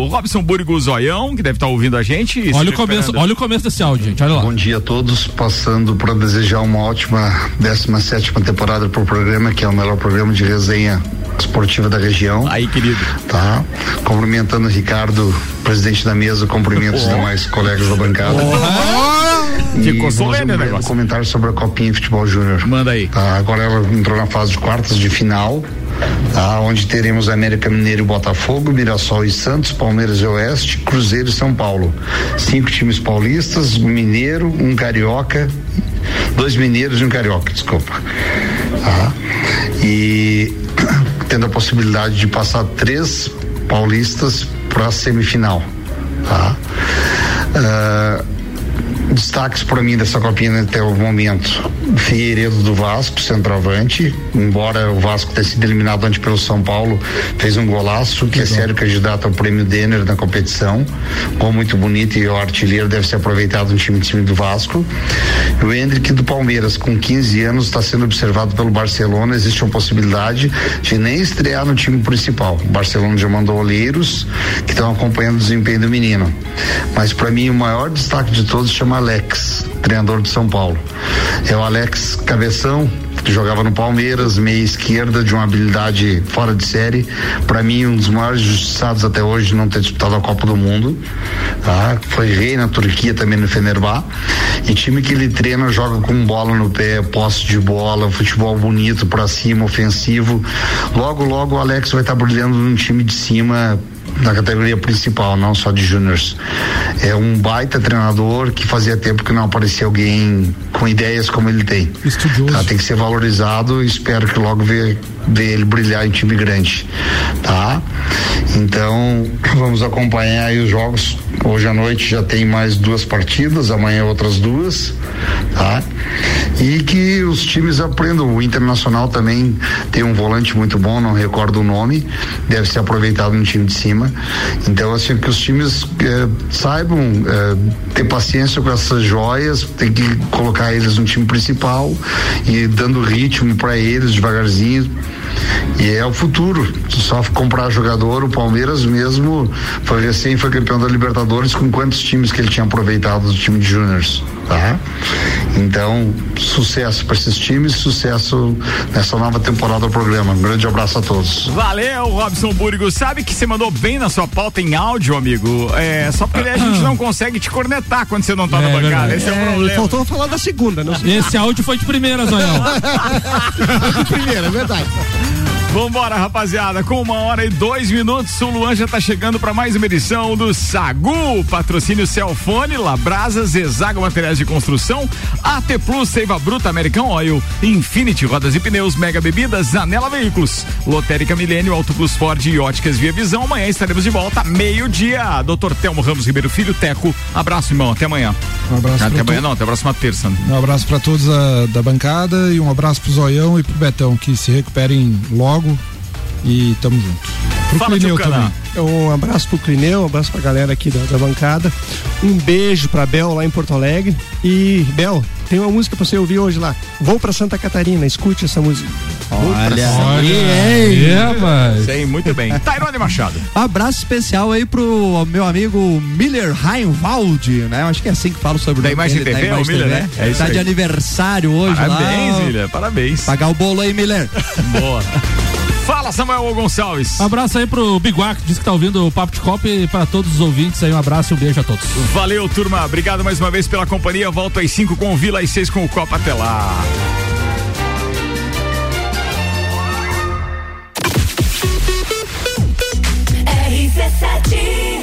Robson Burgo Zoião, que deve estar tá ouvindo a gente. Olha o, começo, olha o começo desse áudio, gente. Olha lá. Bom dia a todos. Passando para desejar uma ótima 17 temporada pro programa, que é o melhor programa de resenha esportiva da região. Aí, querido. Tá. Cumprimentando o Ricardo, presidente da mesa, cumprimentos os demais colegas da bancada. Oh. Ficou solene o negócio. Um comentário sobre a Copinha Futebol Júnior. Manda aí. Tá, agora ela entrou na fase de quartas de final. Tá, onde teremos América Mineiro e Botafogo, Mirassol e Santos, Palmeiras e Oeste, Cruzeiro e São Paulo. Cinco times paulistas, um mineiro, um carioca, dois mineiros e um carioca, desculpa. Tá? E tendo a possibilidade de passar três paulistas para a semifinal. Tá? Uh, destaques para mim dessa copinha até o momento. Figueiredo do Vasco, centroavante, embora o Vasco tenha sido eliminado antes pelo São Paulo, fez um golaço, que é sério candidato ao prêmio Denner na competição. Gol muito bonito e o artilheiro deve ser aproveitado no time, time do Vasco. O Hendrick do Palmeiras, com 15 anos, está sendo observado pelo Barcelona. Existe uma possibilidade de nem estrear no time principal. O Barcelona já mandou olheiros que estão acompanhando o desempenho do menino. Mas para mim o maior destaque de todos chama Alex, treinador de São Paulo. É o Alex Cabeção, que jogava no Palmeiras, meia esquerda, de uma habilidade fora de série. Para mim, um dos maiores justiçados até hoje de não ter disputado a Copa do Mundo. Tá? Foi rei na Turquia também no Fenerbah. E time que ele treina joga com bola no pé, posse de bola, futebol bonito para cima, ofensivo. Logo, logo o Alex vai estar tá brilhando num time de cima na categoria principal, não só de júniores. É um baita treinador que fazia tempo que não aparecia alguém com ideias como ele tem. Estudioso. Tá? Tem que ser valorizado e espero que logo ver, ver ele brilhar em time grande, tá? Então, vamos acompanhar aí os jogos. Hoje à noite já tem mais duas partidas, amanhã outras duas, tá? E que os times aprendam. O Internacional também tem um volante muito bom, não recordo o nome, deve ser aproveitado no time de cima. Então, assim, que os times eh, saibam eh, ter paciência com essas joias, tem que colocar eles no time principal e dando ritmo para eles devagarzinho. E é o futuro. Só comprar jogador, o Palmeiras mesmo foi recém foi campeão da Libertadores com quantos times que ele tinha aproveitado do time de júniors, tá? Então, sucesso para esses times, sucesso nessa nova temporada do programa. Um grande abraço a todos. Valeu, Robson Burgo. Sabe que você mandou bem na sua pauta em áudio, amigo? É, só porque a gente não consegue te cornetar quando você não tá é, na bancada. Esse é, é o problema. Faltou falar da segunda, não Esse áudio foi de primeira, Zoião. de primeira, é verdade. Vambora, rapaziada. Com uma hora e dois minutos, o Luan já tá chegando para mais uma edição do Sagu. Patrocínio Celfone, Labrasa, Zezago Materiais de Construção, AT Plus, Seiva Bruta, American Oil, Infinity Rodas e Pneus, Mega Bebidas, Zanela Veículos, Lotérica Milênio, Auto Plus Ford e Óticas Via Visão. Amanhã estaremos de volta, meio-dia. Doutor Telmo Ramos Ribeiro Filho, Teco. Abraço, irmão. Até amanhã. Um abraço Até amanhã não, até a próxima terça. Um abraço para todos da, da bancada e um abraço pro Zoião e pro Betão, que se recuperem logo e tamo junto. Pro Fala, Clineu também. Um abraço pro Clineu, um abraço pra galera aqui da, da bancada. Um beijo pra Bel lá em Porto Alegre. E, Bel, tem uma música pra você ouvir hoje lá. Vou pra Santa Catarina, escute essa música. Olha, Olha, aí, é, mas... Sei, muito bem. Tairone Machado. Um abraço especial aí pro meu amigo Miller Reinwald, né? Eu acho que é assim que falo sobre Da o nome Imagem dele, TV, da é Imagem Miller, TV. né? É isso tá aí. de aniversário hoje Parabéns, lá. William. Parabéns. Pagar o bolo aí, Miller. Boa. Fala, Samuel Gonçalves. Um abraço aí pro Biguá, que diz que tá ouvindo o Papo de Copa e para todos os ouvintes aí um abraço e um beijo a todos. Valeu, turma. Obrigado mais uma vez pela companhia. Volto às 5 com o Vila e 6 com o Copa. Até lá. RC7